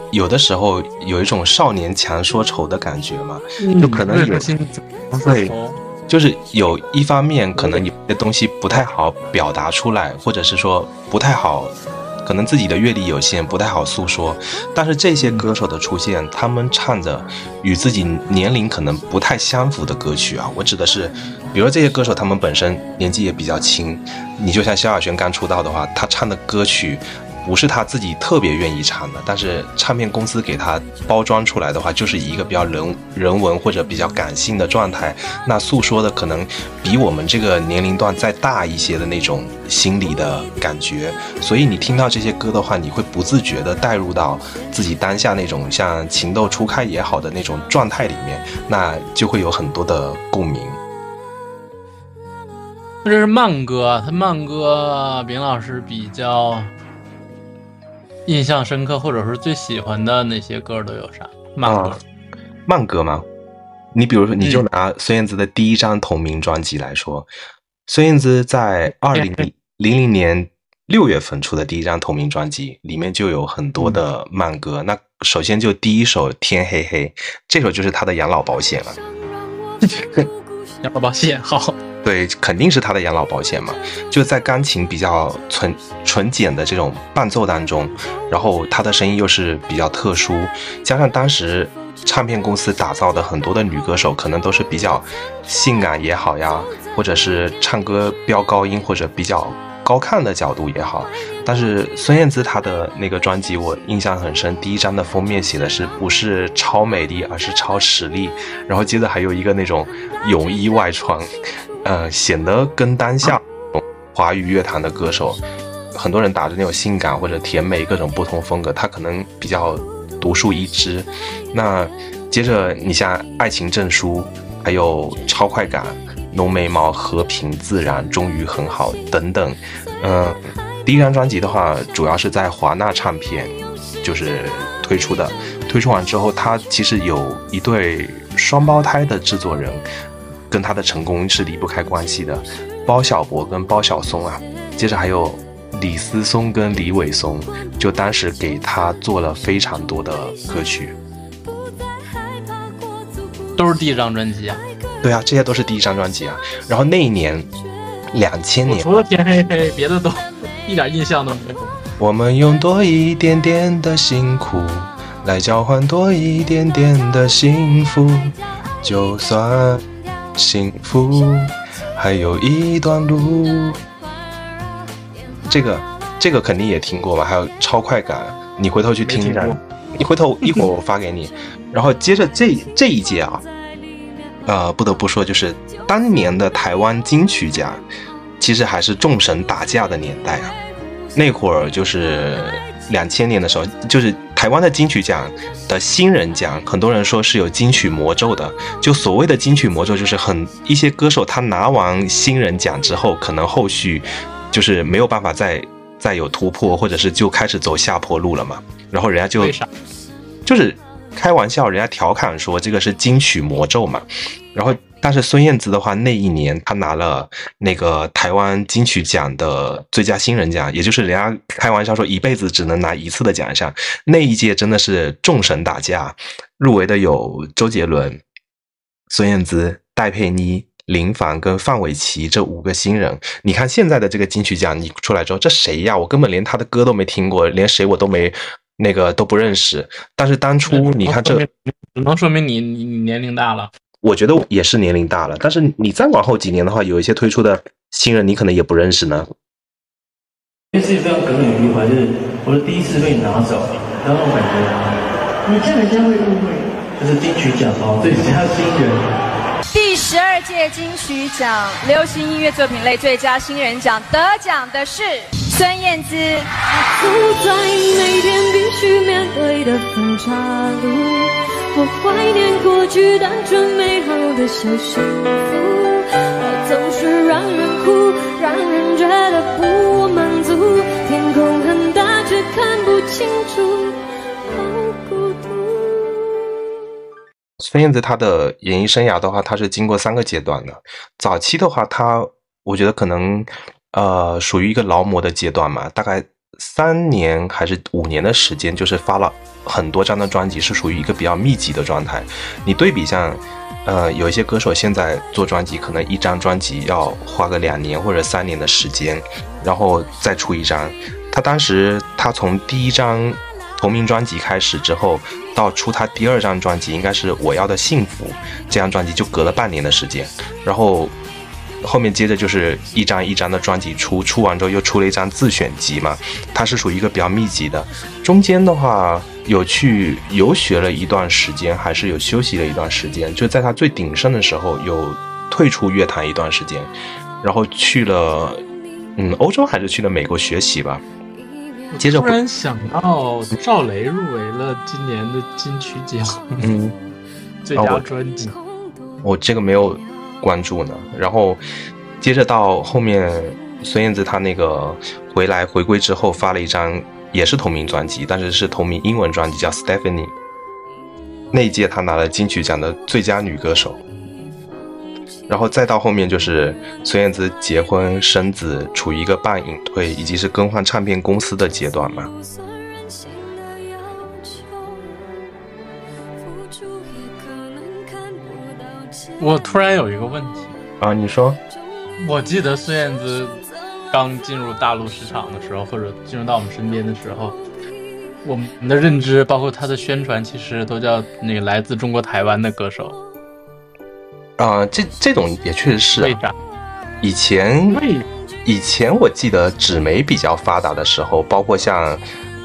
有的时候有一种少年强说愁的感觉嘛，就可能有对，就是有一方面可能你的东西不太好表达出来，或者是说不太好，可能自己的阅历有限，不太好诉说。但是这些歌手的出现，他们唱着与自己年龄可能不太相符的歌曲啊，我指的是，比如说这些歌手他们本身年纪也比较轻，你就像萧亚轩刚出道的话，他唱的歌曲。不是他自己特别愿意唱的，但是唱片公司给他包装出来的话，就是一个比较人人文或者比较感性的状态，那诉说的可能比我们这个年龄段再大一些的那种心理的感觉，所以你听到这些歌的话，你会不自觉的带入到自己当下那种像情窦初开也好的那种状态里面，那就会有很多的共鸣。这是慢歌，他慢歌，饼老师比较。印象深刻或者是最喜欢的那些歌都有啥？慢歌，慢歌吗？你比如说，你就拿孙燕姿的第一张同名专辑来说，孙燕姿在二零零零年六月份出的第一张同名专辑，里面就有很多的慢歌。那首先就第一首《天黑黑》，这首就是她的养老保险了。养老保险好。对，肯定是他的养老保险嘛，就在钢琴比较纯纯简的这种伴奏当中，然后他的声音又是比较特殊，加上当时唱片公司打造的很多的女歌手，可能都是比较性感也好呀，或者是唱歌飙高音或者比较高看的角度也好，但是孙燕姿她的那个专辑我印象很深，第一张的封面写的是不是超美丽，而是超实力，然后接着还有一个那种泳衣外穿。呃，显得跟当下华语乐坛的歌手，很多人打着那种性感或者甜美各种不同风格，他可能比较独树一帜。那接着你像《爱情证书》，还有《超快感》、《浓眉毛》、《和平自然》、《终于很好》等等。嗯，第一张专辑的话，主要是在华纳唱片就是推出的。推出完之后，他其实有一对双胞胎的制作人。跟他的成功是离不开关系的，包小柏跟包小松啊，接着还有李思松跟李伟松，就当时给他做了非常多的歌曲，都是第一张专辑啊。对啊，这些都是第一张专辑啊。然后那一年，两千年，除了天黑黑，别的都一点印象都没有。我们用多一点点的辛苦来交换多一点点的幸福，就算。幸福还有一段路，这个这个肯定也听过吧？还有超快感，你回头去听一下。你回头一会儿我发给你。然后接着这这一届啊，呃，不得不说，就是当年的台湾金曲奖，其实还是众神打架的年代啊。那会儿就是两千年的时候，就是。台湾的金曲奖的新人奖，很多人说是有金曲魔咒的。就所谓的金曲魔咒，就是很一些歌手他拿完新人奖之后，可能后续就是没有办法再再有突破，或者是就开始走下坡路了嘛。然后人家就就是开玩笑，人家调侃说这个是金曲魔咒嘛。然后。但是孙燕姿的话，那一年她拿了那个台湾金曲奖的最佳新人奖，也就是人家开玩笑说一辈子只能拿一次的奖项。那一届真的是众神打架，入围的有周杰伦、孙燕姿、戴佩妮、林凡跟范玮琪这五个新人。你看现在的这个金曲奖，你出来之后，这谁呀？我根本连他的歌都没听过，连谁我都没那个都不认识。但是当初你看这，只能说明你你你年龄大了。我觉得也是年龄大了，但是你再往后几年的话，有一些推出的新人，你可能也不认识呢。因为自己非常耿耿于怀，就是我的第一次被你拿走，那种感觉。你这样人家会误会，就是金曲奖哦，最佳新人。第十二届金曲奖流行音乐作品类最佳新人奖得奖的是孙燕姿。走在每天必须面对的分岔路。我怀念过去单纯美好的小幸福，它总是让人哭，让人觉得不满足。天空很大，却看不清楚，好孤独。孙燕姿她的演艺生涯的话，她是经过三个阶段的。早期的话，她我觉得可能呃属于一个劳模的阶段嘛，大概。三年还是五年的时间，就是发了很多张的专辑，是属于一个比较密集的状态。你对比像，呃，有一些歌手现在做专辑，可能一张专辑要花个两年或者三年的时间，然后再出一张。他当时他从第一张同名专辑开始之后，到出他第二张专辑，应该是《我要的幸福》这张专辑就隔了半年的时间，然后后面接着就是一张一张的专辑出，出完之后又出了一张自选集嘛，它是属于一个比较密集的。中间的话有去游学了一段时间，还是有休息了一段时间，就在他最鼎盛的时候有退出乐坛一段时间，然后去了嗯欧洲还是去了美国学习吧。接着突然想到赵雷入围了今年的金曲奖，嗯，最佳专辑。我这个没有关注呢。然后接着到后面，孙燕姿她那个回来回归之后发了一张也是同名专辑，但是是同名英文专辑叫《Stephanie》。那一届她拿了金曲奖的最佳女歌手。然后再到后面就是孙燕姿结婚生子，处于一个半隐退以及是更换唱片公司的阶段嘛。我突然有一个问题啊，你说？我记得孙燕姿刚进入大陆市场的时候，或者进入到我们身边的时候，我们的认知包括她的宣传，其实都叫那个来自中国台湾的歌手。啊，这这种也确实是。为啥？以前以前我记得纸媒比较发达的时候，包括像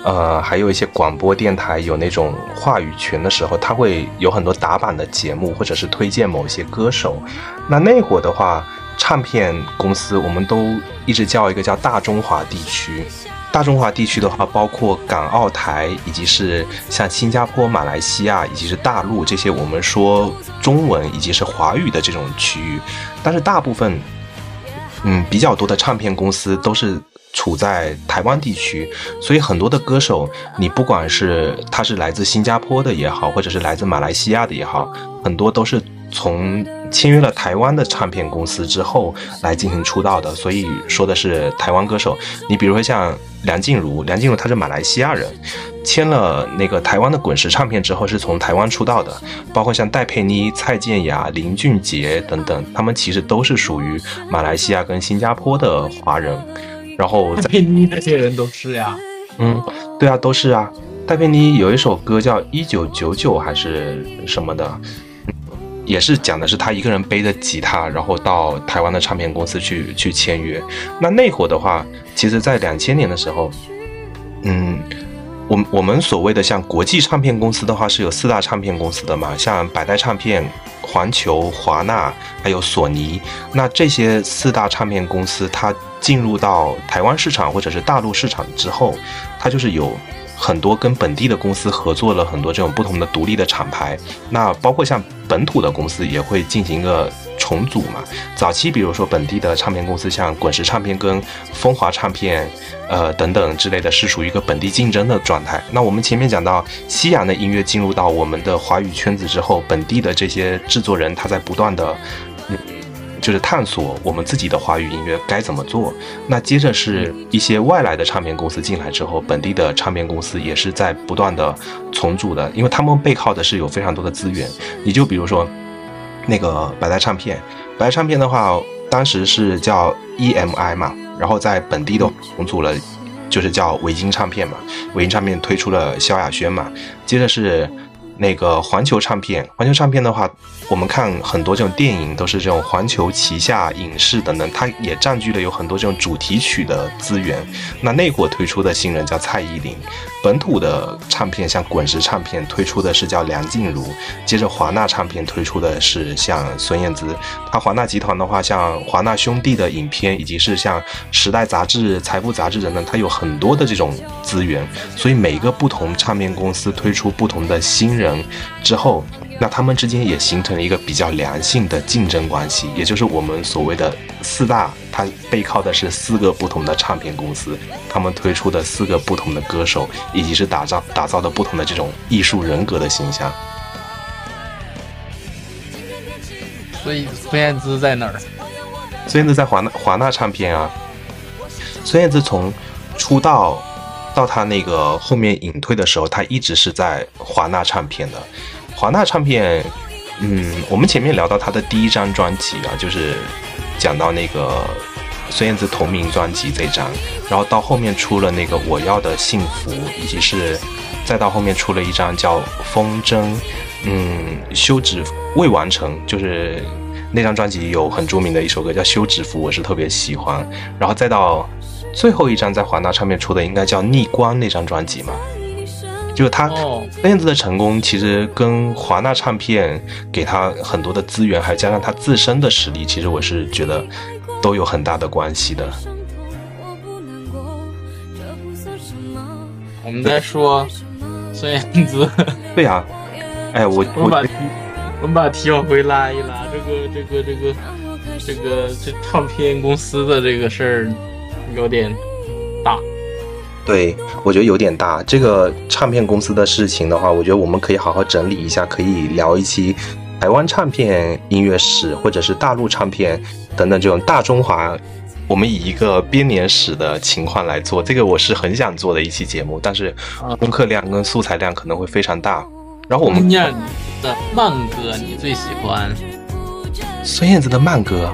呃还有一些广播电台有那种话语权的时候，它会有很多打版的节目，或者是推荐某些歌手。那那会儿的话，唱片公司我们都一直叫一个叫大中华地区。大中华地区的话，包括港澳台，以及是像新加坡、马来西亚，以及是大陆这些我们说中文以及是华语的这种区域。但是大部分，嗯，比较多的唱片公司都是处在台湾地区，所以很多的歌手，你不管是他是来自新加坡的也好，或者是来自马来西亚的也好，很多都是从签约了台湾的唱片公司之后来进行出道的。所以说的是台湾歌手。你比如说像。梁静茹，梁静茹她是马来西亚人，签了那个台湾的滚石唱片之后，是从台湾出道的。包括像戴佩妮、蔡健雅、林俊杰等等，他们其实都是属于马来西亚跟新加坡的华人。然后戴佩妮那些人都是呀，嗯，对啊，都是啊。戴佩妮有一首歌叫《一九九九》还是什么的。也是讲的是他一个人背着吉他，然后到台湾的唱片公司去去签约。那那会儿的话，其实，在两千年的时候，嗯，我我们所谓的像国际唱片公司的话，是有四大唱片公司的嘛，像百代唱片、环球、华纳，还有索尼。那这些四大唱片公司，它进入到台湾市场或者是大陆市场之后，它就是有。很多跟本地的公司合作了很多这种不同的独立的厂牌，那包括像本土的公司也会进行一个重组嘛。早期比如说本地的唱片公司，像滚石唱片跟风华唱片，呃等等之类的，是属于一个本地竞争的状态。那我们前面讲到西洋的音乐进入到我们的华语圈子之后，本地的这些制作人他在不断的。就是探索我们自己的华语音乐该怎么做。那接着是一些外来的唱片公司进来之后，本地的唱片公司也是在不断的重组的，因为他们背靠的是有非常多的资源。你就比如说那个百代唱片，百代唱片的话，当时是叫 EMI 嘛，然后在本地的重组了，就是叫维京唱片嘛，维京唱片推出了萧亚轩嘛，接着是。那个环球唱片，环球唱片的话，我们看很多这种电影都是这种环球旗下影视等等，它也占据了有很多这种主题曲的资源。那那会推出的新人叫蔡依林，本土的唱片像滚石唱片推出的是叫梁静茹，接着华纳唱片推出的是像孙燕姿。它华纳集团的话，像华纳兄弟的影片，以及是像时代杂志、财富杂志等等，它有很多的这种资源，所以每个不同唱片公司推出不同的新人。人之后，那他们之间也形成了一个比较良性的竞争关系，也就是我们所谓的四大，它背靠的是四个不同的唱片公司，他们推出的四个不同的歌手，以及是打造打造的不同的这种艺术人格的形象。所以孙燕姿在哪儿？孙燕姿在华纳华纳唱片啊。孙燕姿从出道。到他那个后面隐退的时候，他一直是在华纳唱片的。华纳唱片，嗯，我们前面聊到他的第一张专辑啊，就是讲到那个孙燕姿同名专辑这张，然后到后面出了那个我要的幸福，以及是再到后面出了一张叫风筝，嗯，休止未完成，就是那张专辑有很著名的一首歌叫休止符，我是特别喜欢，然后再到最后一张在华纳唱片出的应该叫逆光那张专辑嘛。就是他哦，孙燕姿的成功，其实跟华纳唱片给他很多的资源，还加上他自身的实力，其实我是觉得都有很大的关系的。我们在说孙燕姿，对呀、哎，我我把题我们把题往回拉一拉，这个这个这个这个这唱片公司的这个事儿有点大。对我觉得有点大。这个唱片公司的事情的话，我觉得我们可以好好整理一下，可以聊一期台湾唱片音乐史，或者是大陆唱片等等这种大中华。我们以一个编年史的情况来做，这个我是很想做的一期节目，但是功课量跟素材量可能会非常大。然后我们念的慢歌你最喜欢？孙燕姿的慢歌，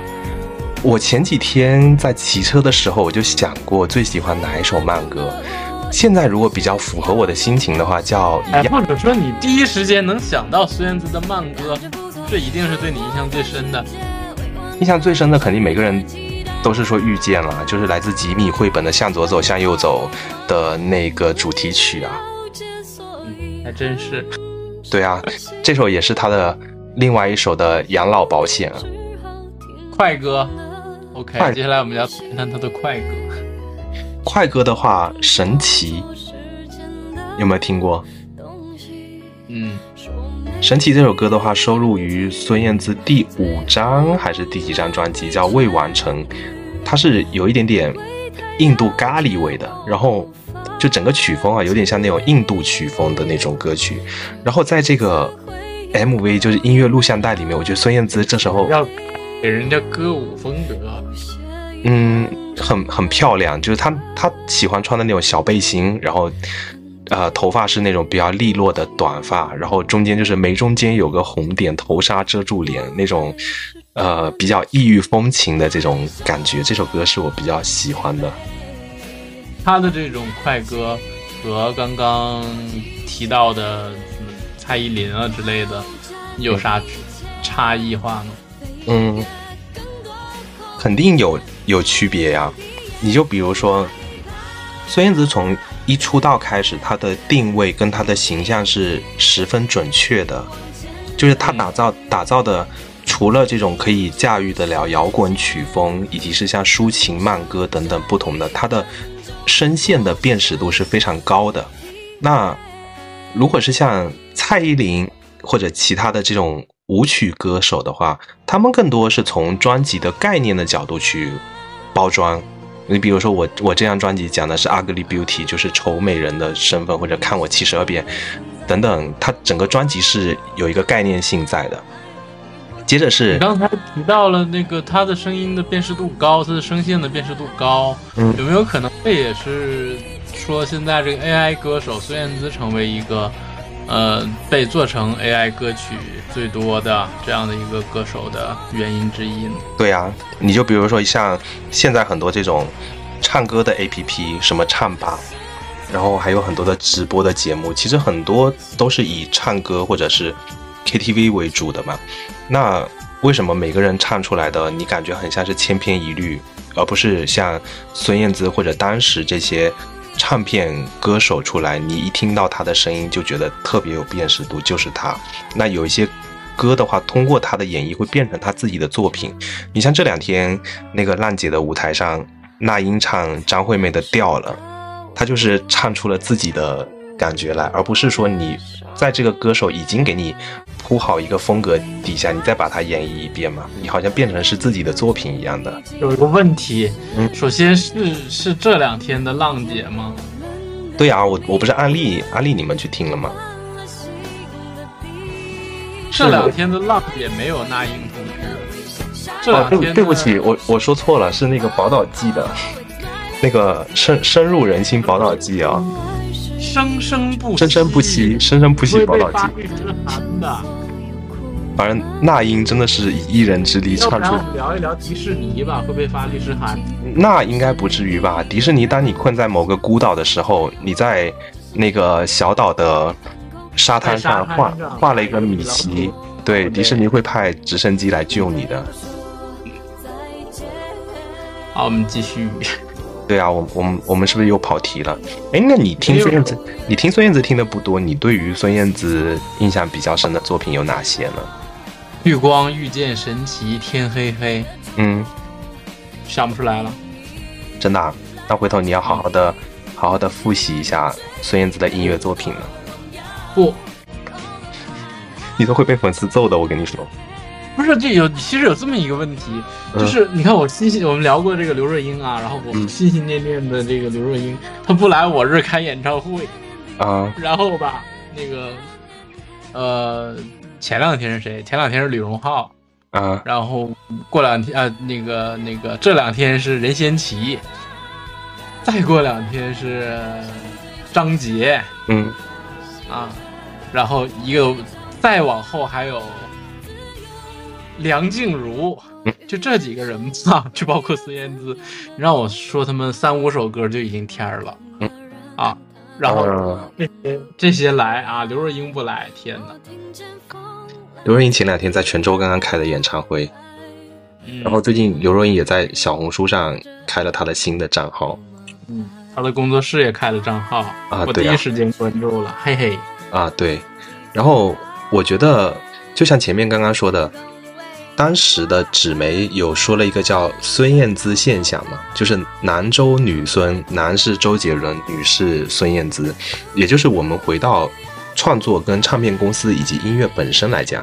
我前几天在骑车的时候，我就想过最喜欢哪一首慢歌。现在如果比较符合我的心情的话，叫一哎，或者说你第一时间能想到孙燕姿的慢歌，这一定是对你印象最深的。印象最深的肯定每个人都是说遇见了，就是来自吉米绘本的《向左走，向右走》的那个主题曲啊。还真是。对啊，这首也是他的另外一首的养老保险啊。快歌，OK，快接下来我们要谈谈他的快歌。快歌的话，神奇有没有听过？嗯，神奇这首歌的话，收录于孙燕姿第五张还是第几张专辑，叫《未完成》，它是有一点点印度咖喱味的，然后就整个曲风啊，有点像那种印度曲风的那种歌曲。然后在这个 MV 就是音乐录像带里面，我觉得孙燕姿这时候要给人家歌舞风格。嗯，很很漂亮，就是她她喜欢穿的那种小背心，然后呃头发是那种比较利落的短发，然后中间就是眉中间有个红点，头纱遮住脸那种呃比较异域风情的这种感觉。这首歌是我比较喜欢的。他的这种快歌和刚刚提到的什么蔡依林啊之类的有啥差异化吗？嗯，肯定有有区别呀。你就比如说，孙燕姿从一出道开始，她的定位跟她的形象是十分准确的，就是她打造打造的，除了这种可以驾驭得了摇滚曲风，以及是像抒情慢歌等等不同的，她的声线的辨识度是非常高的。那如果是像蔡依林或者其他的这种舞曲歌手的话，他们更多是从专辑的概念的角度去包装。你比如说我我这张专辑讲的是 ugly beauty，就是丑美人的身份，或者看我七十二变等等，它整个专辑是有一个概念性在的。接着是你刚才提到了那个他的声音的辨识度高，他的声线的辨识度高，嗯有没有可能这也是说现在这个 AI 歌手孙燕姿成为一个呃被做成 AI 歌曲最多的这样的一个歌手的原因之一呢？对呀、你就比如说像现在很多这种唱歌的 APP，什么唱吧，然后还有很多的直播的节目，其实很多都是以唱歌或者是 KTV 为主的嘛。那为什么每个人唱出来的你感觉很像是千篇一律，而不是像孙燕姿或者当时这些唱片歌手出来，你一听到他的声音就觉得特别有辨识度，就是他。那有一些歌的话，通过他的演绎会变成他自己的作品。你像这两天那个浪姐的舞台上，那英唱张惠妹的《掉了》，她就是唱出了自己的感觉来，而不是说你在这个歌手已经给你铺好一个风格底下，你再把它演绎一遍嘛，你好像变成是自己的作品一样的。有一个问题，嗯首先是是这两天的浪姐吗？对呀、我我不是安利安利你们去听了吗？这两天的浪姐没有那英同志，这两天的对不起，我我说错了，是那个宝岛季的，那个深深入人心宝岛季啊，生生不生生不息，生生不息宝岛季。发育之寒的。反正那英真的是以一人之力唱出聊一聊迪士尼吧，会不会发律师函？那应该不至于吧？迪士尼，当你困在某个孤岛的时候，你在那个小岛的沙滩上画画了一个米奇，对，迪士尼会派直升机来救你的。好，我们继续。对啊，我我们我们是不是又跑题了？哎，那你听孙燕姿，你听孙燕姿听的不多，你对于孙燕姿印象比较深的作品有哪些呢？绿光遇见神奇，天黑黑，嗯，想不出来了。真的啊、那回头你要好好的好好的复习一下孙燕姿的音乐作品了，不，你都会被粉丝揍的，我跟你说。不是，这有其实有这么一个问题，嗯。就是你看我心心，我们聊过这个刘若英啊，然后我嗯。心心念念的这个刘若英，她不来我这开演唱会，啊。然后吧，那个呃，前两天是谁？前两天是李荣浩，啊。然后过两天啊、那个那个这两天是任贤齐，再过两天是张杰嗯。啊，然后一个再往后还有梁静茹嗯，就这几个人吧，就包括孙燕姿，让我说他们三五首歌就已经天儿了，嗯啊，然后啊这些这些来啊，刘若英不来，天哪！刘若英前两天在泉州刚刚开的演唱会，嗯然后最近刘若英也在小红书上开了她的新的账号嗯，她的工作室也开了账号啊我第一时间关注了，嘿嘿。啊，对。然后我觉得，就像前面刚刚说的，当时的纸媒有说了一个叫孙燕姿现象嘛，就是男周女孙，男是周杰伦，女是孙燕姿，也就是我们回到创作跟唱片公司以及音乐本身来讲，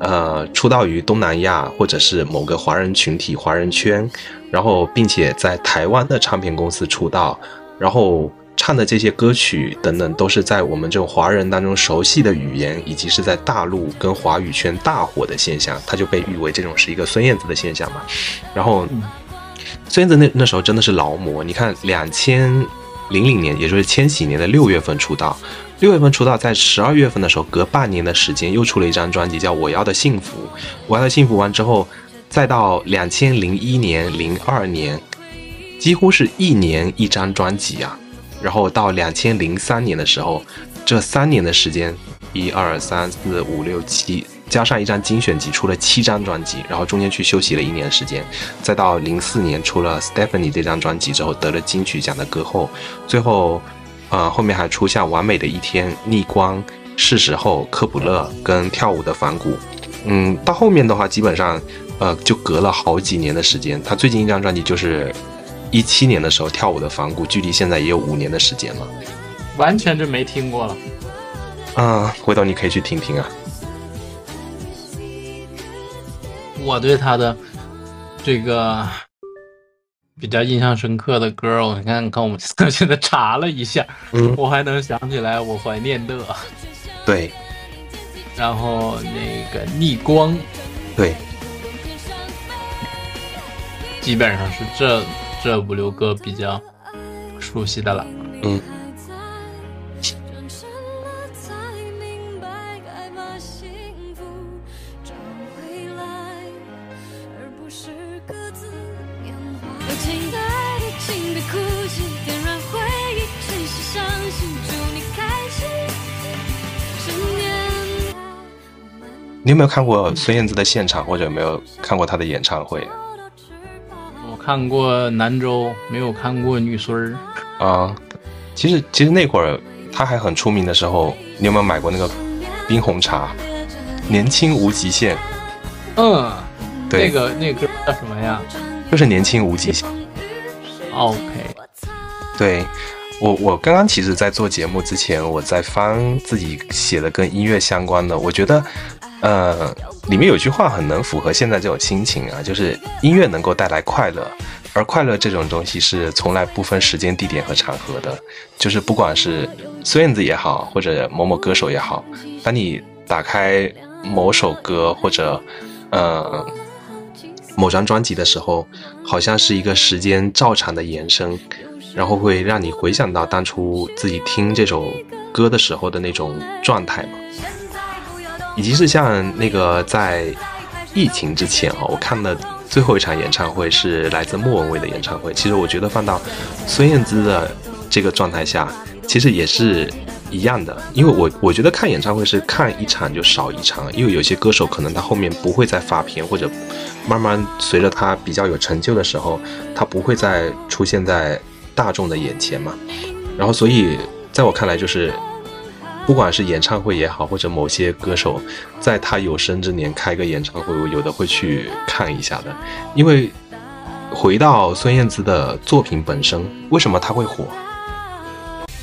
呃，出道于东南亚或者是某个华人群体、华人圈，然后并且在台湾的唱片公司出道，然后唱的这些歌曲等等，都是在我们这种华人当中熟悉的语言，以及是在大陆跟华语圈大火的现象，它就被誉为这种是一个孙燕姿的现象嘛。然后，孙燕姿那那时候真的是劳模，你看两千零零年，也就是千禧年的六月份出道，六月份出道，在十二月份的时候，隔半年的时间又出了一张专辑，叫《我要的幸福》。我要的幸福完之后，再到两千零一年、零二年，几乎是一年一张专辑啊。然后到两千零三年的时候，这三年的时间，一二三四五六七，加上一张精选集，出了七张专辑。然后中间去休息了一年时间，再到零四年出了《Stephanie》这张专辑之后，得了金曲奖的歌后。最后，呃，后面还出像《完美的一天》《逆光》《是时候》《科普勒》跟《跳舞的反骨》。嗯，到后面的话，基本上，呃，就隔了好几年的时间。他最近一张专辑就是一七年的时候《跳舞的仿古》，距离现在也有五年的时间了。完全就没听过了。啊、回头你可以去听听啊。我对他的这个比较印象深刻的歌，我看看我们现在查了一下，嗯我还能想起来我怀念的，对然后那个逆光，对，基本上是这这五六个比较熟悉的了。嗯，有亲爱的，请别哭泣，点燃回忆，随时相信，祝你开心。十年你有没有看过孙燕姿的现场，或者有没有看过她的演唱会我看过南州，没有看过女孙儿。啊、其实其实那会儿他还很出名的时候，你有没有买过那个冰红茶？年轻无极限，嗯，对那个那个歌叫什么呀就是年轻无极限。？OK，对我，我刚刚其实，在做节目之前，我在翻自己写的跟音乐相关的，我觉得，呃，里面有句话很能符合现在这种心情啊，就是音乐能够带来快乐，而快乐这种东西是从来不分时间、地点和场合的，就是不管是孙燕姿也好，或者某某歌手也好，当你打开某首歌或者，呃。某张专辑的时候，好像是一个时间照常的延伸，然后会让你回想到当初自己听这首歌的时候的那种状态嘛。以及是像那个在疫情之前啊，我看的最后一场演唱会是来自莫文蔚的演唱会。其实我觉得放到孙燕姿的这个状态下，其实也是一样的，因为我我觉得看演唱会是看一场就少一场，因为有些歌手可能他后面不会再发片，或者慢慢随着他比较有成就的时候，他不会再出现在大众的眼前嘛。然后所以在我看来就是。不管是演唱会也好，或者某些歌手在他有生之年开个演唱会，我有的会去看一下的。因为回到孙燕姿的作品本身，为什么她会火？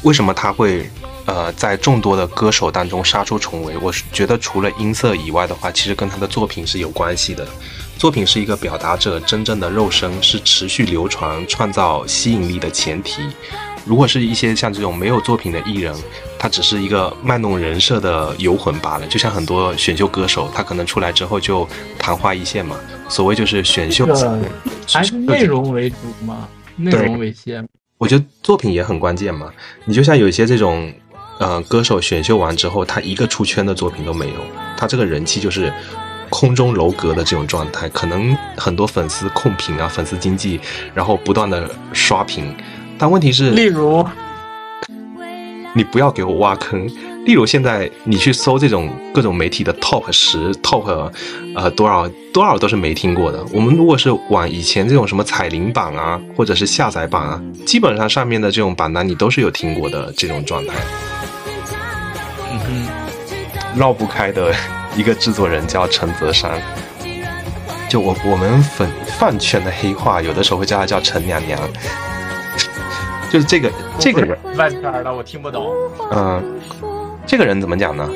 为什么她会呃在众多的歌手当中杀出重围？我觉得除了音色以外的话，其实跟她的作品是有关系的。作品是一个表达者真正的肉身，是持续流传、创造吸引力的前提。如果是一些像这种没有作品的艺人，他只是一个卖弄人设的游魂罢了。就像很多选秀歌手，他可能出来之后就昙花一现嘛。所谓就是选秀，还是内容为主嘛，内容为先。我觉得作品也很关键嘛。你就像有一些这种，呃，歌手选秀完之后，他一个出圈的作品都没有，他这个人气就是空中楼阁的这种状态。可能很多粉丝控评啊，粉丝经济，然后不断的刷屏。但问题是，例如，你不要给我挖坑。例如，现在你去搜这种各种媒体的 top 十、top 呃多少多少都是没听过的。我们如果是往以前这种什么彩铃榜啊，或者是下载榜啊，基本上上面的这种榜单你都是有听过的这种状态。嗯哼，绕不开的一个制作人叫陈泽山。就我我们粉饭圈的黑话，有的时候会叫他叫陈娘娘。就是这个这个人半圈的，我听不懂。嗯，这个人怎么讲呢？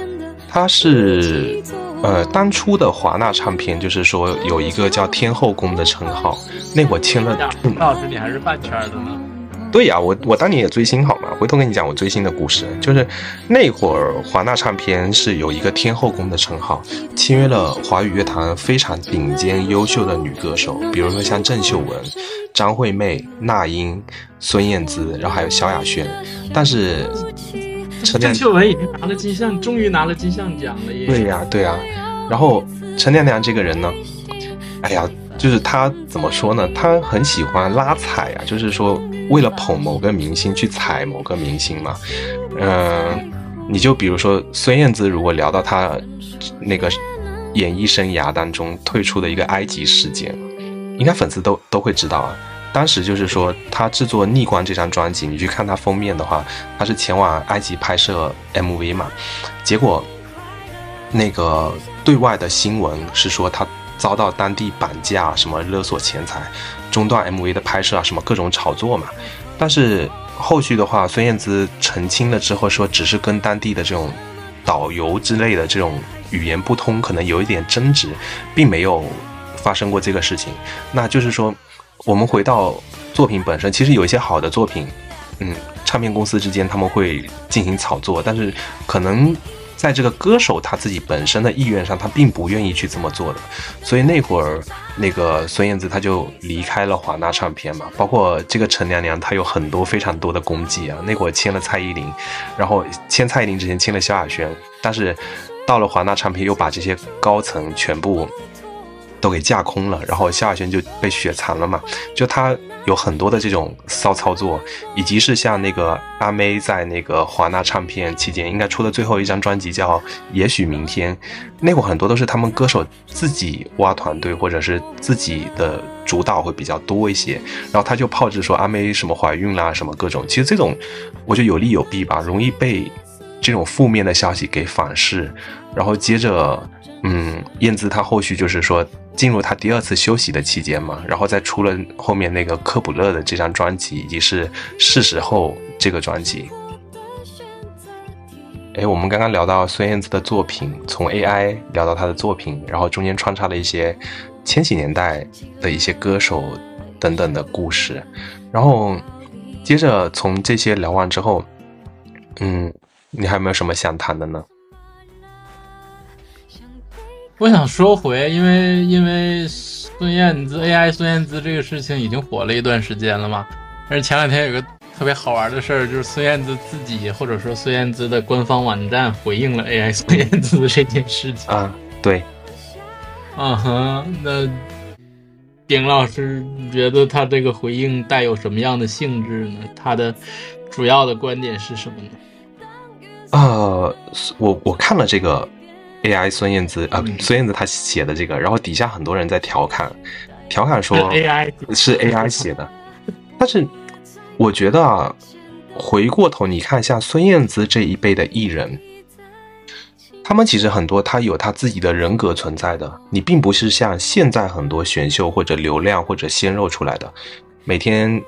他是呃，当初的华纳唱片，就是说有一个叫天后宫的称号。那会签了。老师，你还是饭圈的呢？对呀，我我当年也追星好吗？回头跟你讲我追星的故事。就是那会儿华纳唱片是有一个天后宫的称号，签约了华语乐坛非常顶尖优秀的女歌手，比如说像郑秀文。张惠妹、那英、孙燕姿，然后还有萧亚轩，但是郑秀文已经拿了金像，终于拿了金像奖了耶！对呀，对呀。然后陈娘娘这个人呢，哎呀，就是她怎么说呢？她很喜欢拉踩啊，就是说为了捧某个明星去踩某个明星嘛。嗯，你就比如说孙燕姿，如果聊到她那个演艺生涯当中退出的一个埃及事件。应该粉丝都都会知道啊。当时就是说，他制作《逆光》这张专辑，你去看他封面的话，他是前往埃及拍摄 MV 嘛。结果，那个对外的新闻是说他遭到当地绑架，什么勒索钱财，中断 MV 的拍摄啊，什么各种炒作嘛。但是后续的话，孙燕姿澄清了之后说，只是跟当地的这种导游之类的这种语言不通，可能有一点争执，并没有。发生过这个事情，那就是说，我们回到作品本身，其实有一些好的作品，嗯，唱片公司之间他们会进行炒作，但是可能在这个歌手他自己本身的意愿上，他并不愿意去这么做的。所以那会儿，那个孙燕姿她就离开了华纳唱片嘛，包括这个陈娘娘，她有很多非常多的功绩啊。那会儿签了蔡依林，然后签蔡依林之前签了萧亚轩，但是到了华纳唱片又把这些高层全部。都给架空了，然后萧亚轩就被雪藏了嘛？就他有很多的这种骚操作，以及是像那个阿妹在那个华纳唱片期间应该出的最后一张专辑叫《也许明天》，那会很多都是他们歌手自己挖团队或者是自己的主导会比较多一些，然后他就炮制说阿妹什么怀孕啦什么各种，其实这种我觉得有利有弊吧，容易被这种负面的消息给反噬，然后接着嗯，燕姿她后续就是说。进入他第二次休息的期间嘛，然后再出了后面那个科普勒的这张专辑，以及是是时候这个专辑。哎，我们刚刚聊到孙燕姿的作品，从 AI 聊到她的作品，然后中间穿插了一些千禧年代的一些歌手等等的故事，然后接着从这些聊完之后，嗯，你还有没有什么想谈的呢？我想说回，因为因为孙燕姿 AI 孙燕姿这个事情已经火了一段时间了嘛。但是前两天有个特别好玩的事儿，就是孙燕姿自己或者说孙燕姿的官方网站回应了 AI 孙燕姿这件事情。啊，对，嗯哼，那丁老师觉得他这个回应带有什么样的性质呢？他的主要的观点是什么呢？呃，我我看了这个 AI 孙燕姿啊、孙燕姿她写的这个，然后底下很多人在调侃，调侃说 AI 是 AI 写的，但是我觉得啊，回过头你看像孙燕姿这一辈的艺人，他们其实很多他有他自己的人格存在的，你并不是像现在很多选秀或者流量或者鲜肉出来的，每天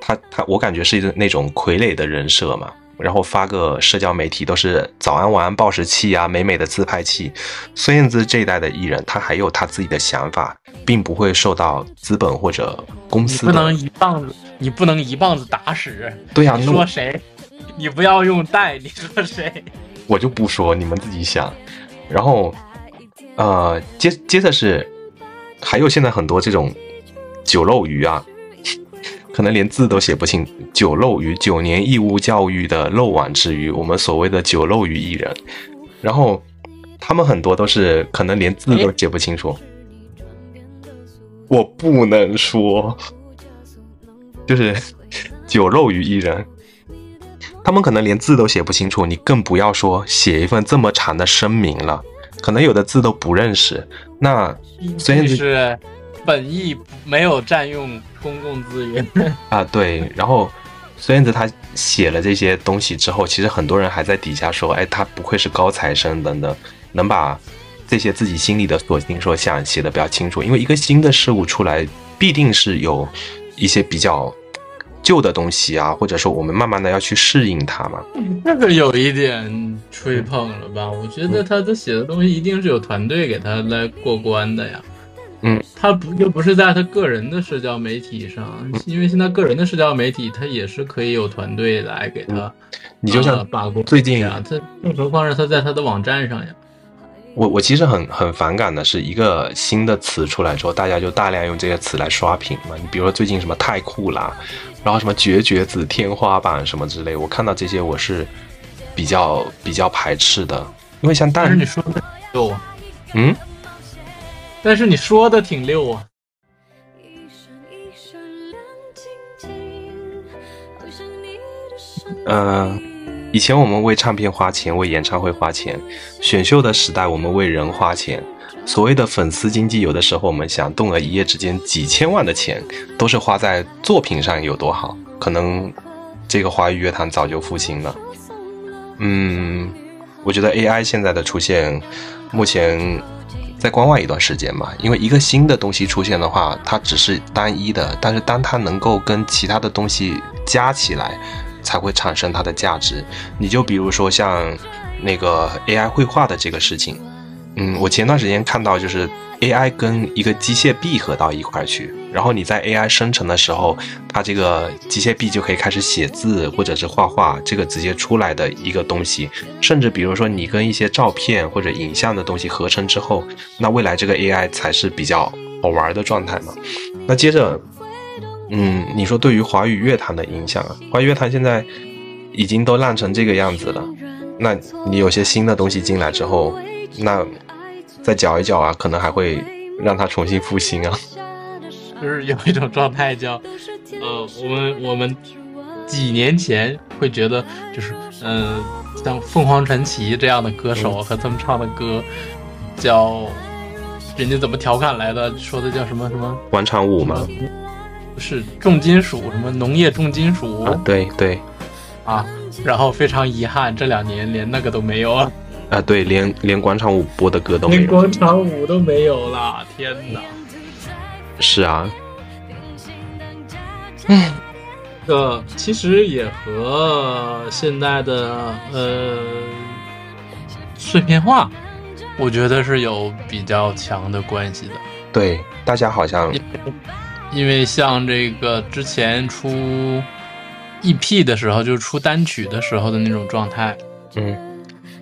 他他我感觉是一个那种傀儡的人设嘛。然后发个社交媒体都是早安晚安报时器啊，美美的自拍器。孙燕姿这一代的艺人，他还有他自己的想法，并不会受到资本或者公司的。不能一棒子，你不能一棒子打死。对呀、你说谁？你不要用带，你说谁？我就不说，你们自己想。然后，呃，接接着是，还有现在很多这种酒漏鱼啊，可能连字都写不清。酒漏鱼，九年义务教育的漏网之鱼，我们所谓的酒漏鱼艺人。然后他们很多都是可能连字都写不清楚。我不能说，就是酒漏鱼艺人。他们可能连字都写不清楚，你更不要说写一份这么长的声明了，可能有的字都不认识。那所以是本意没有占用公共资源 啊，对。然后孙燕姿她写了这些东西之后，其实很多人还在底下说，哎，她不愧是高材生等等，能把这些自己心里的所心所想写的比较清楚。因为一个新的事物出来，必定是有一些比较。旧的东西啊，或者说我们慢慢的要去适应它嘛。那个有一点吹捧了吧？我觉得他的写的东西一定是有团队给他来过关的呀。嗯，他不又不是在他个人的社交媒体上，因为现在个人的社交媒体他也是可以有团队来给他。嗯、你就像把关最近啊，他更何况是他在他的网站上呀。我我其实很很反感的是，一个新的词出来之后，大家就大量用这些词来刷屏嘛。你比如说最近什么太酷啦，然后什么绝绝子、天花板什么之类，我看到这些我是比较比较排斥的，因为像但是你说的溜啊，嗯，但是你说的挺溜啊。呃，以前我们为唱片花钱，为演唱会花钱；选秀的时代，我们为人花钱。所谓的粉丝经济，有的时候我们想动了一夜之间几千万的钱，都是花在作品上有多好。可能这个华语乐坛早就复兴了。嗯，我觉得 AI 现在的出现，目前在观望一段时间嘛。因为一个新的东西出现的话，它只是单一的，但是当它能够跟其他的东西加起来，才会产生它的价值。你就比如说像那个 AI 绘画的这个事情。嗯，我前段时间看到，就是 AI 跟一个机械臂合到一块去，然后你在 AI 生成的时候，它这个机械臂就可以开始写字或者是画画，这个直接出来的一个东西。甚至比如说你跟一些照片或者影像的东西合成之后，那未来这个 AI 才是比较好玩的状态嘛。那接着，嗯，你说对于华语乐坛的影响啊，华语乐坛现在已经都烂成这个样子了，那你有些新的东西进来之后，那再搅一搅啊，可能还会让它重新复兴啊。就是有一种状态叫，呃，我们我们几年前会觉得，就是嗯、呃，像凤凰传奇这样的歌手和他们唱的歌，叫人家怎么调侃来的？说的叫什么什么广场舞吗？不是重金属，什么农业重金属？啊，对对，啊，然后非常遗憾，这两年连那个都没有了。啊，对，连连广场舞播的歌都没有，连广场舞都没有了，天哪！是啊，嗯，这其实也和现在的呃碎片化，我觉得是有比较强的关系的。对，大家好像因为像这个之前出 EP 的时候，就是出单曲的时候的那种状态，嗯。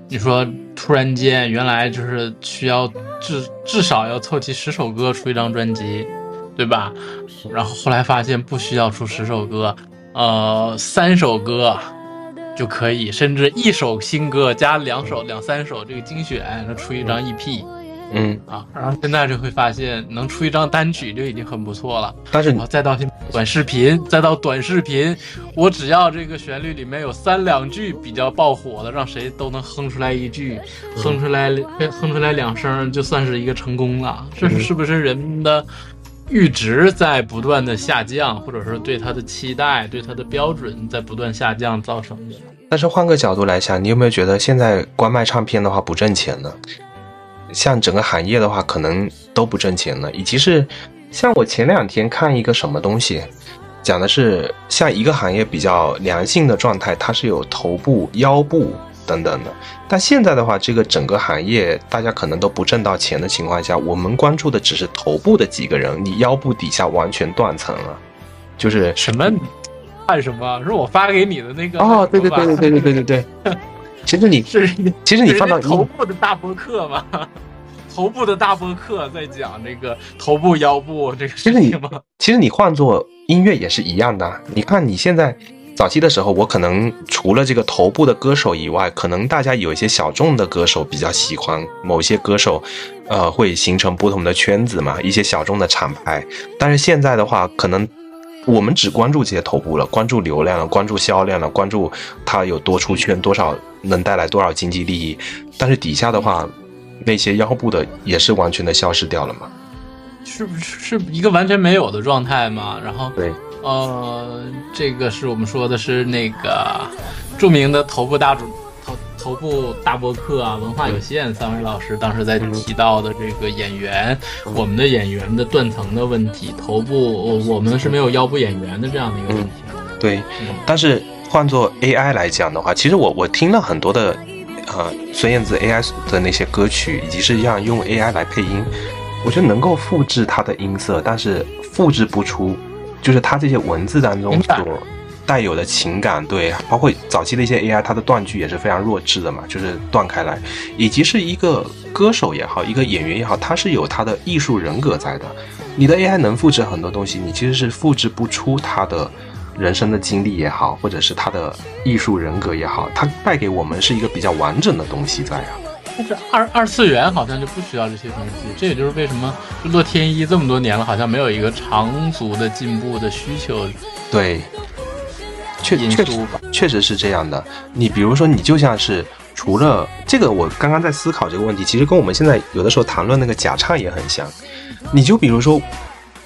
你说突然间，原来就是需要至至少要凑齐十首歌出一张专辑，对吧？然后后来发现不需要出十首歌，呃三首歌就可以，甚至一首新歌加两首、两三首这个精选，能出一张 EP。嗯啊，然后现在就会发现，能出一张单曲就已经很不错了。但是然后再到现短视频，再到短视频，我只要这个旋律里面有三两句比较爆火的，让谁都能哼出来一句，哼出来哼出来两声，就算是一个成功了。这是是不是人们的阈值在不断的下降，或者说对他的期待、对他的标准在不断下降造成的？但是换个角度来想，你有没有觉得现在光卖唱片的话不挣钱呢？像整个行业的话，可能都不挣钱了。以及是像我前两天看一个什么东西，讲的是像一个行业比较良性的状态，它是有头部、腰部等等的。但现在的话，这个整个行业大家可能都不挣到钱的情况下，我们关注的只是头部的几个人，你腰部底下完全断层了，就是什么？看什么？是我发给你的那个？哦，对对对对对对对对对。其实你 是，其实你放到头部的大博客嘛，头部的大播客在讲这个头部、腰部这个事情吗？其实你换做音乐也是一样的。你看你现在早期的时候，我可能除了这个头部的歌手以外，可能大家有一些小众的歌手比较喜欢某些歌手，呃，会形成不同的圈子嘛，一些小众的厂牌。但是现在的话，可能。我们只关注这些头部了，关注流量了，关注销量了，关注它有多出圈，多少能带来多少经济利益。但是底下的话，那些腰部的也是完全的消失掉了嘛？是不是是一个完全没有的状态嘛？然后对，呃，这个是我们说的是那个著名的头部大主。头头部大博客啊，文化有限三位老师当时在提到的这个演员，我们的演员的断层的问题，头部我们是没有腰部演员的这样的一个问题。对，但是换做 AI 来讲的话，其实我我听了很多的，呃，孙燕姿 AI 的那些歌曲，以及是让用 AI 来配音，我觉得能够复制它的音色，但是复制不出，就是它这些文字当中所。带有的情感，对，包括早期的一些 AI，它的断句也是非常弱智的嘛，就是断开来，以及是一个歌手也好，一个演员也好，他是有他的艺术人格在的。你的 AI 能复制很多东西，你其实是复制不出他的人生的经历也好，或者是他的艺术人格也好，它带给我们是一个比较完整的东西在啊。但是二二次元好像就不需要这些东西，这也就是为什么日落天依这么多年了，好像没有一个长足的进步的需求。对。确确实确实是这样的。你比如说，你就像是除了这个，我刚刚在思考这个问题，其实跟我们现在有的时候谈论那个假唱也很像。你就比如说，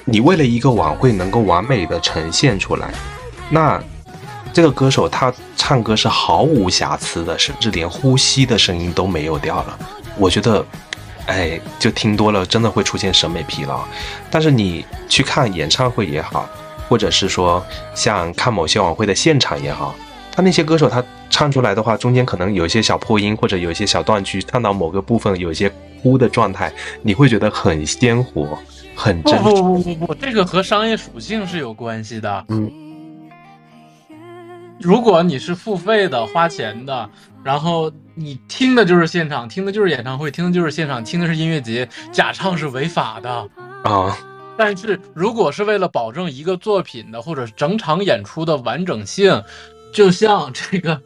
你为了一个晚会能够完美的呈现出来，那这个歌手他唱歌是毫无瑕疵的，甚至连呼吸的声音都没有掉了。我觉得，哎，就听多了真的会出现审美疲劳。但是你去看演唱会也好。或者是说，像看某些晚会的现场也好，他那些歌手他唱出来的话，中间可能有一些小破音，或者有一些小断句，唱到某个部分有一些哭的状态，你会觉得很鲜活，很真。不不不不不，这个和商业属性是有关系的。嗯，如果你是付费的、花钱的，然后你听的就是现场，听的就是演唱会，听的就是现场，听的是音乐节，假唱是违法的啊。但是，如果是为了保证一个作品的或者整场演出的完整性，就像这个。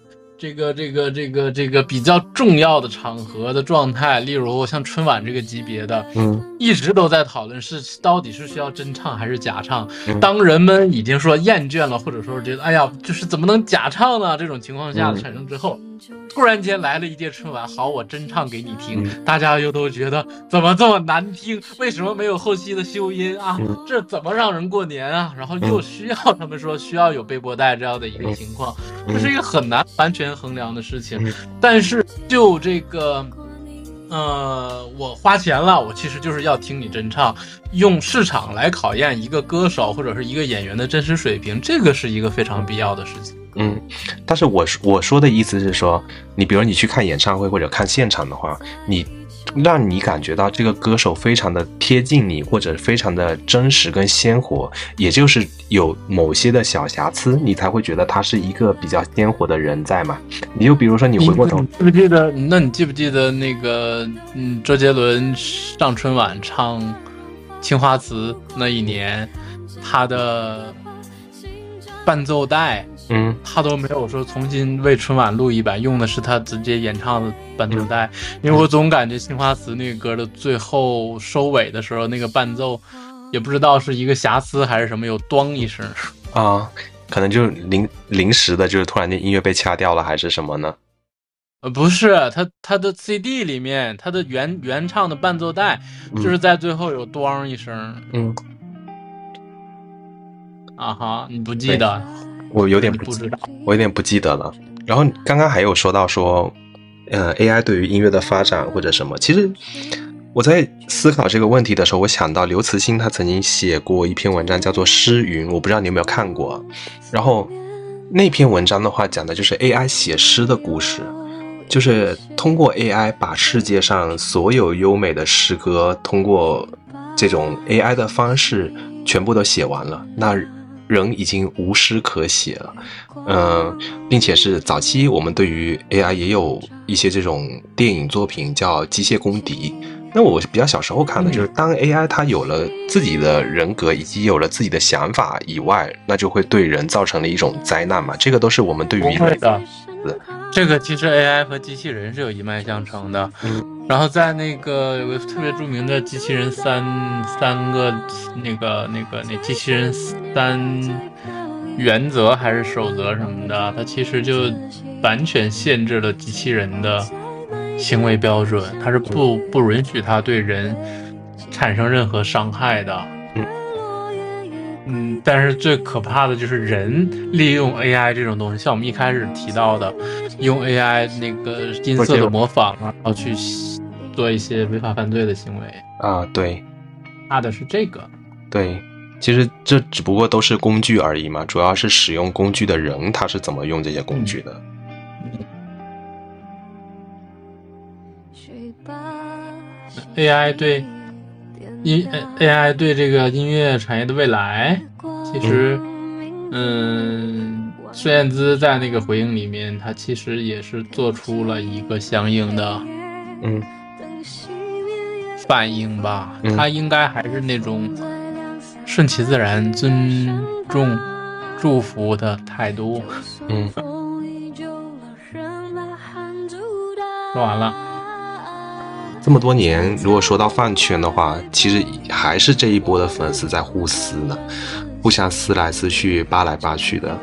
这个这个这个这个比较重要的场合的状态，例如像春晚这个级别的，嗯，一直都在讨论是到底是需要真唱还是假唱。当人们已经说厌倦了，或者说觉得哎呀，就是怎么能假唱呢？这种情况下产生之后，突然间来了一届春晚，好，我真唱给你听，大家又都觉得怎么这么难听？为什么没有后期的修音啊？这怎么让人过年啊？然后又需要他们说需要有背播带这样的一个情况，这是一个很难完全。衡量的事情，但是就这个，呃，我花钱了，我其实就是要听你真唱，用市场来考验一个歌手或者是一个演员的真实水平，这个是一个非常必要的事情。嗯，但是我我说的意思是说，你比如你去看演唱会或者看现场的话，你。让你感觉到这个歌手非常的贴近你，或者非常的真实跟鲜活，也就是有某些的小瑕疵，你才会觉得他是一个比较鲜活的人在嘛？你就比如说你回过头，记不记得？那你记不记得那个嗯，周杰伦上春晚唱《青花瓷》那一年，他的伴奏带，嗯，他都没有说重新为春晚录一版，用的是他直接演唱的伴奏带。因为我总感觉《青花瓷》那个歌的最后收尾的时候，那个伴奏也不知道是一个瑕疵还是什么，有咣一声。啊，可能就临临时的，就是突然间音乐被掐掉了，还是什么呢？呃，不是，他他的 CD 里面，他的原原唱的伴奏带，就是在最后有咣一声。嗯，啊哈，你不记得？我有点不知道，我有点不记得了。然后刚刚还有说到说，呃，AI 对于音乐的发展或者什么，其实我在思考这个问题的时候，我想到刘慈欣他曾经写过一篇文章叫做《诗云》，我不知道你有没有看过。然后那篇文章的话，讲的就是 AI 写诗的故事，就是通过 AI 把世界上所有优美的诗歌，通过这种 AI 的方式全部都写完了。那人已经无诗可写了，嗯、并且是早期我们对于 AI 也有一些这种电影作品叫《机械公敌》。那我比较小时候看的就是，当 AI 它有了自己的人格以及有了自己的想法以外，那就会对人造成了一种灾难嘛。这个都是我们对于不这个其实 AI 和机器人是有一脉相承的。嗯，然后在那个有个特别著名的机器人三三个那个那个那机器人三原则还是守则什么的，它其实就完全限制了机器人的行为标准，它是不不允许它对人产生任何伤害的。嗯嗯，但是最可怕的就是人利用 AI 这种东西，像我们一开始提到的，用 AI 那个音色的模仿啊，然后去做一些违法犯罪的行为。啊，对，怕的是这个。对，其实这只不过都是工具而已嘛，主要是使用工具的人他是怎么用这些工具的。AI 对音 AI 对这个音乐产业的未来，其实，嗯，孙燕姿在那个回应里面，她其实也是做出了一个相应的，嗯，反应吧。嗯她应该还是那种顺其自然、尊重、祝福的态度。嗯，说完了。这么多年，如果说到饭圈的话，其实还是这一波的粉丝在互撕呢，互相撕来撕去、扒来扒去的。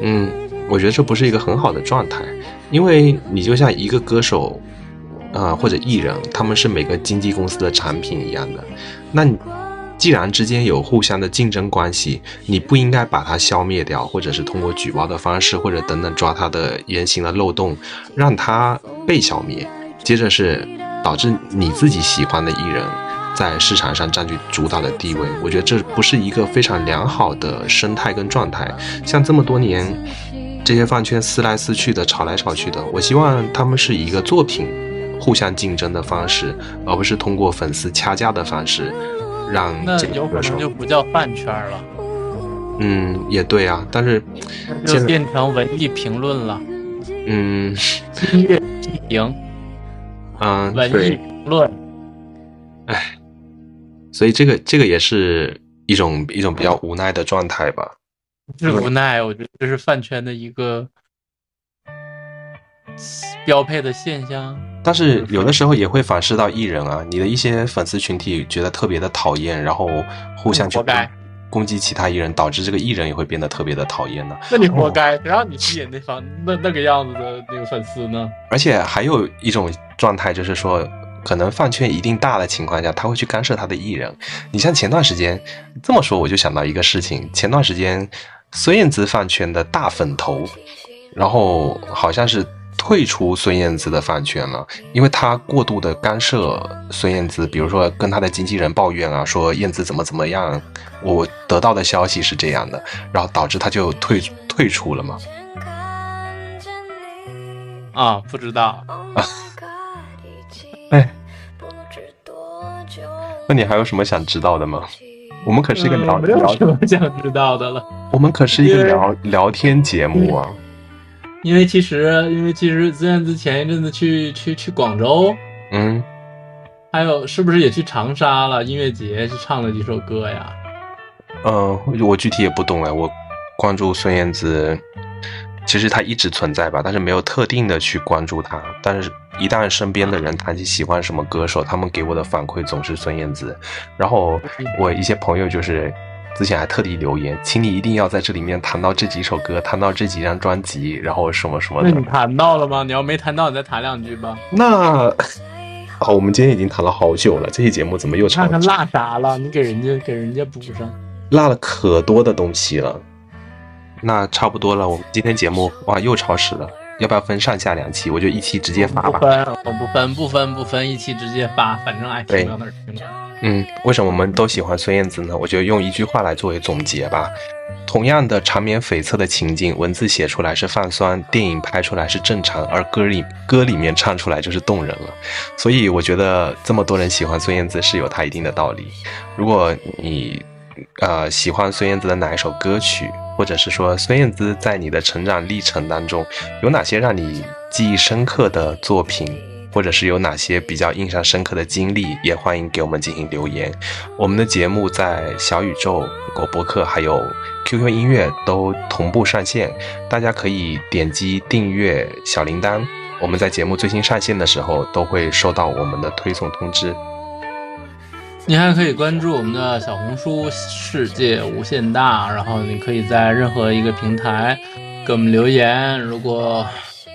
嗯，我觉得这不是一个很好的状态，因为你就像一个歌手，啊、或者艺人，他们是每个经纪公司的产品一样的。那你既然之间有互相的竞争关系，你不应该把它消灭掉，或者是通过举报的方式，或者等等抓他的言行的漏洞，让他被消灭。接着是导致你自己喜欢的艺人在市场上占据主导的地位，我觉得这不是一个非常良好的生态跟状态。像这么多年，这些饭圈撕来撕去的、吵来吵去的，我希望他们是以一个作品互相竞争的方式，而不是通过粉丝掐架的方式让那这个有可歌手能就不叫饭圈了，嗯，也对啊，但是就变成文艺评论了，嗯。音乐批评、嗯，文艺对，评论。唉，所以这个这个也是一种一种比较无奈的状态吧。是无奈，我觉得这是饭圈的一个标配的现象。但是有的时候也会反噬到艺人啊，你的一些粉丝群体觉得特别的讨厌，然后互相去活该攻击其他艺人，导致这个艺人也会变得特别的讨厌呢。那你活该，谁让你去演那方那那个样子的那个粉丝呢？而且还有一种状态就是说，可能饭圈一定大的情况下，他会去干涉他的艺人。你像前段时间这么说，我就想到一个事情，前段时间孙燕姿饭圈的大粉头，然后好像是。退出孙燕姿的饭圈了，因为他过度的干涉孙燕姿，比如说跟他的经纪人抱怨啊，说燕姿怎么怎么样。我得到的消息是这样的，然后导致他就退退出了嘛。啊，不知道。哎，那你还有什么想知道的吗？我们可是一个聊嗯没有聊什么想知道的了。我们可是一个聊聊天节目啊。因为其实，因为其实孙燕姿前一阵子去去去广州，嗯，还有是不是也去长沙了？音乐节去唱了几首歌呀？呃，我具体也不懂哎，我关注孙燕姿，其实她一直存在吧，但是没有特定的去关注她。但是，一旦身边的人谈起喜欢什么歌手，他们给我的反馈总是孙燕姿。然后我一些朋友就是之前还特地留言，请你一定要在这里面谈到这几首歌，谈到这几张专辑，然后什么什么的。那你谈到了吗？你要没谈到，你再谈两句吧。那好，我们今天已经谈了好久了，这期节目怎么又长看看落啥了？你给人家给人家补上。落了可多的东西了。那差不多了，我们今天节目哇又超时了，要不要分上下两期？我就一期直接发吧。不分，我不分，不分，不分，一期直接发，反正爱听到哪儿听哪儿。嗯，为什么我们都喜欢孙燕姿呢？我就用一句话来作为总结吧。同样的长绵悱恻的情景，文字写出来是泛酸，电影拍出来是正常，而歌里歌里面唱出来就是动人了。所以我觉得这么多人喜欢孙燕姿是有它一定的道理。如果你呃喜欢孙燕姿的哪一首歌曲，或者是说孙燕姿在你的成长历程当中有哪些让你记忆深刻的作品？或者是有哪些比较印象深刻的经历，也欢迎给我们进行留言。我们的节目在小宇宙、果博客还有 QQ 音乐都同步上线，大家可以点击订阅小铃铛，我们在节目最新上线的时候都会收到我们的推送通知。你还可以关注我们的小红书“世界无限大”，然后你可以在任何一个平台给我们留言。如果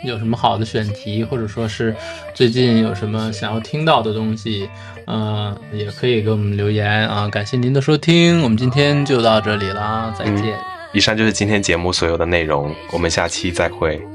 有什么好的选题，或者说是最近有什么想要听到的东西，嗯、也可以给我们留言啊。感谢您的收听，我们今天就到这里啦，再见。以上就是今天节目所有的内容，我们下期再会。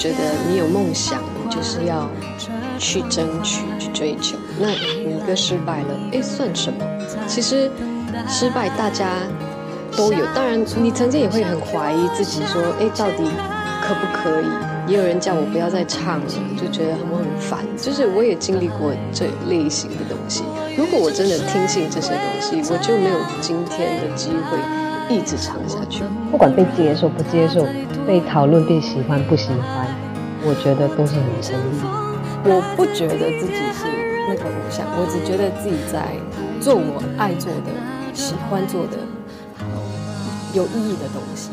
觉得你有梦想，你就是要去争取、去追求。那你一个失败了，哎，算什么？其实失败大家都有，当然你曾经也会很怀疑自己，说，哎，到底可不可以？也有人叫我不要再唱了，就觉得我很烦。就是我也经历过这类型的东西。如果我真的听信这些东西，我就没有今天的机会一直唱下去。不管被接受不接受，被讨论被喜欢不喜欢，我觉得都是很成立。我不觉得自己是那个偶像，我只觉得自己在做我爱做的、喜欢做的、有意义的东西。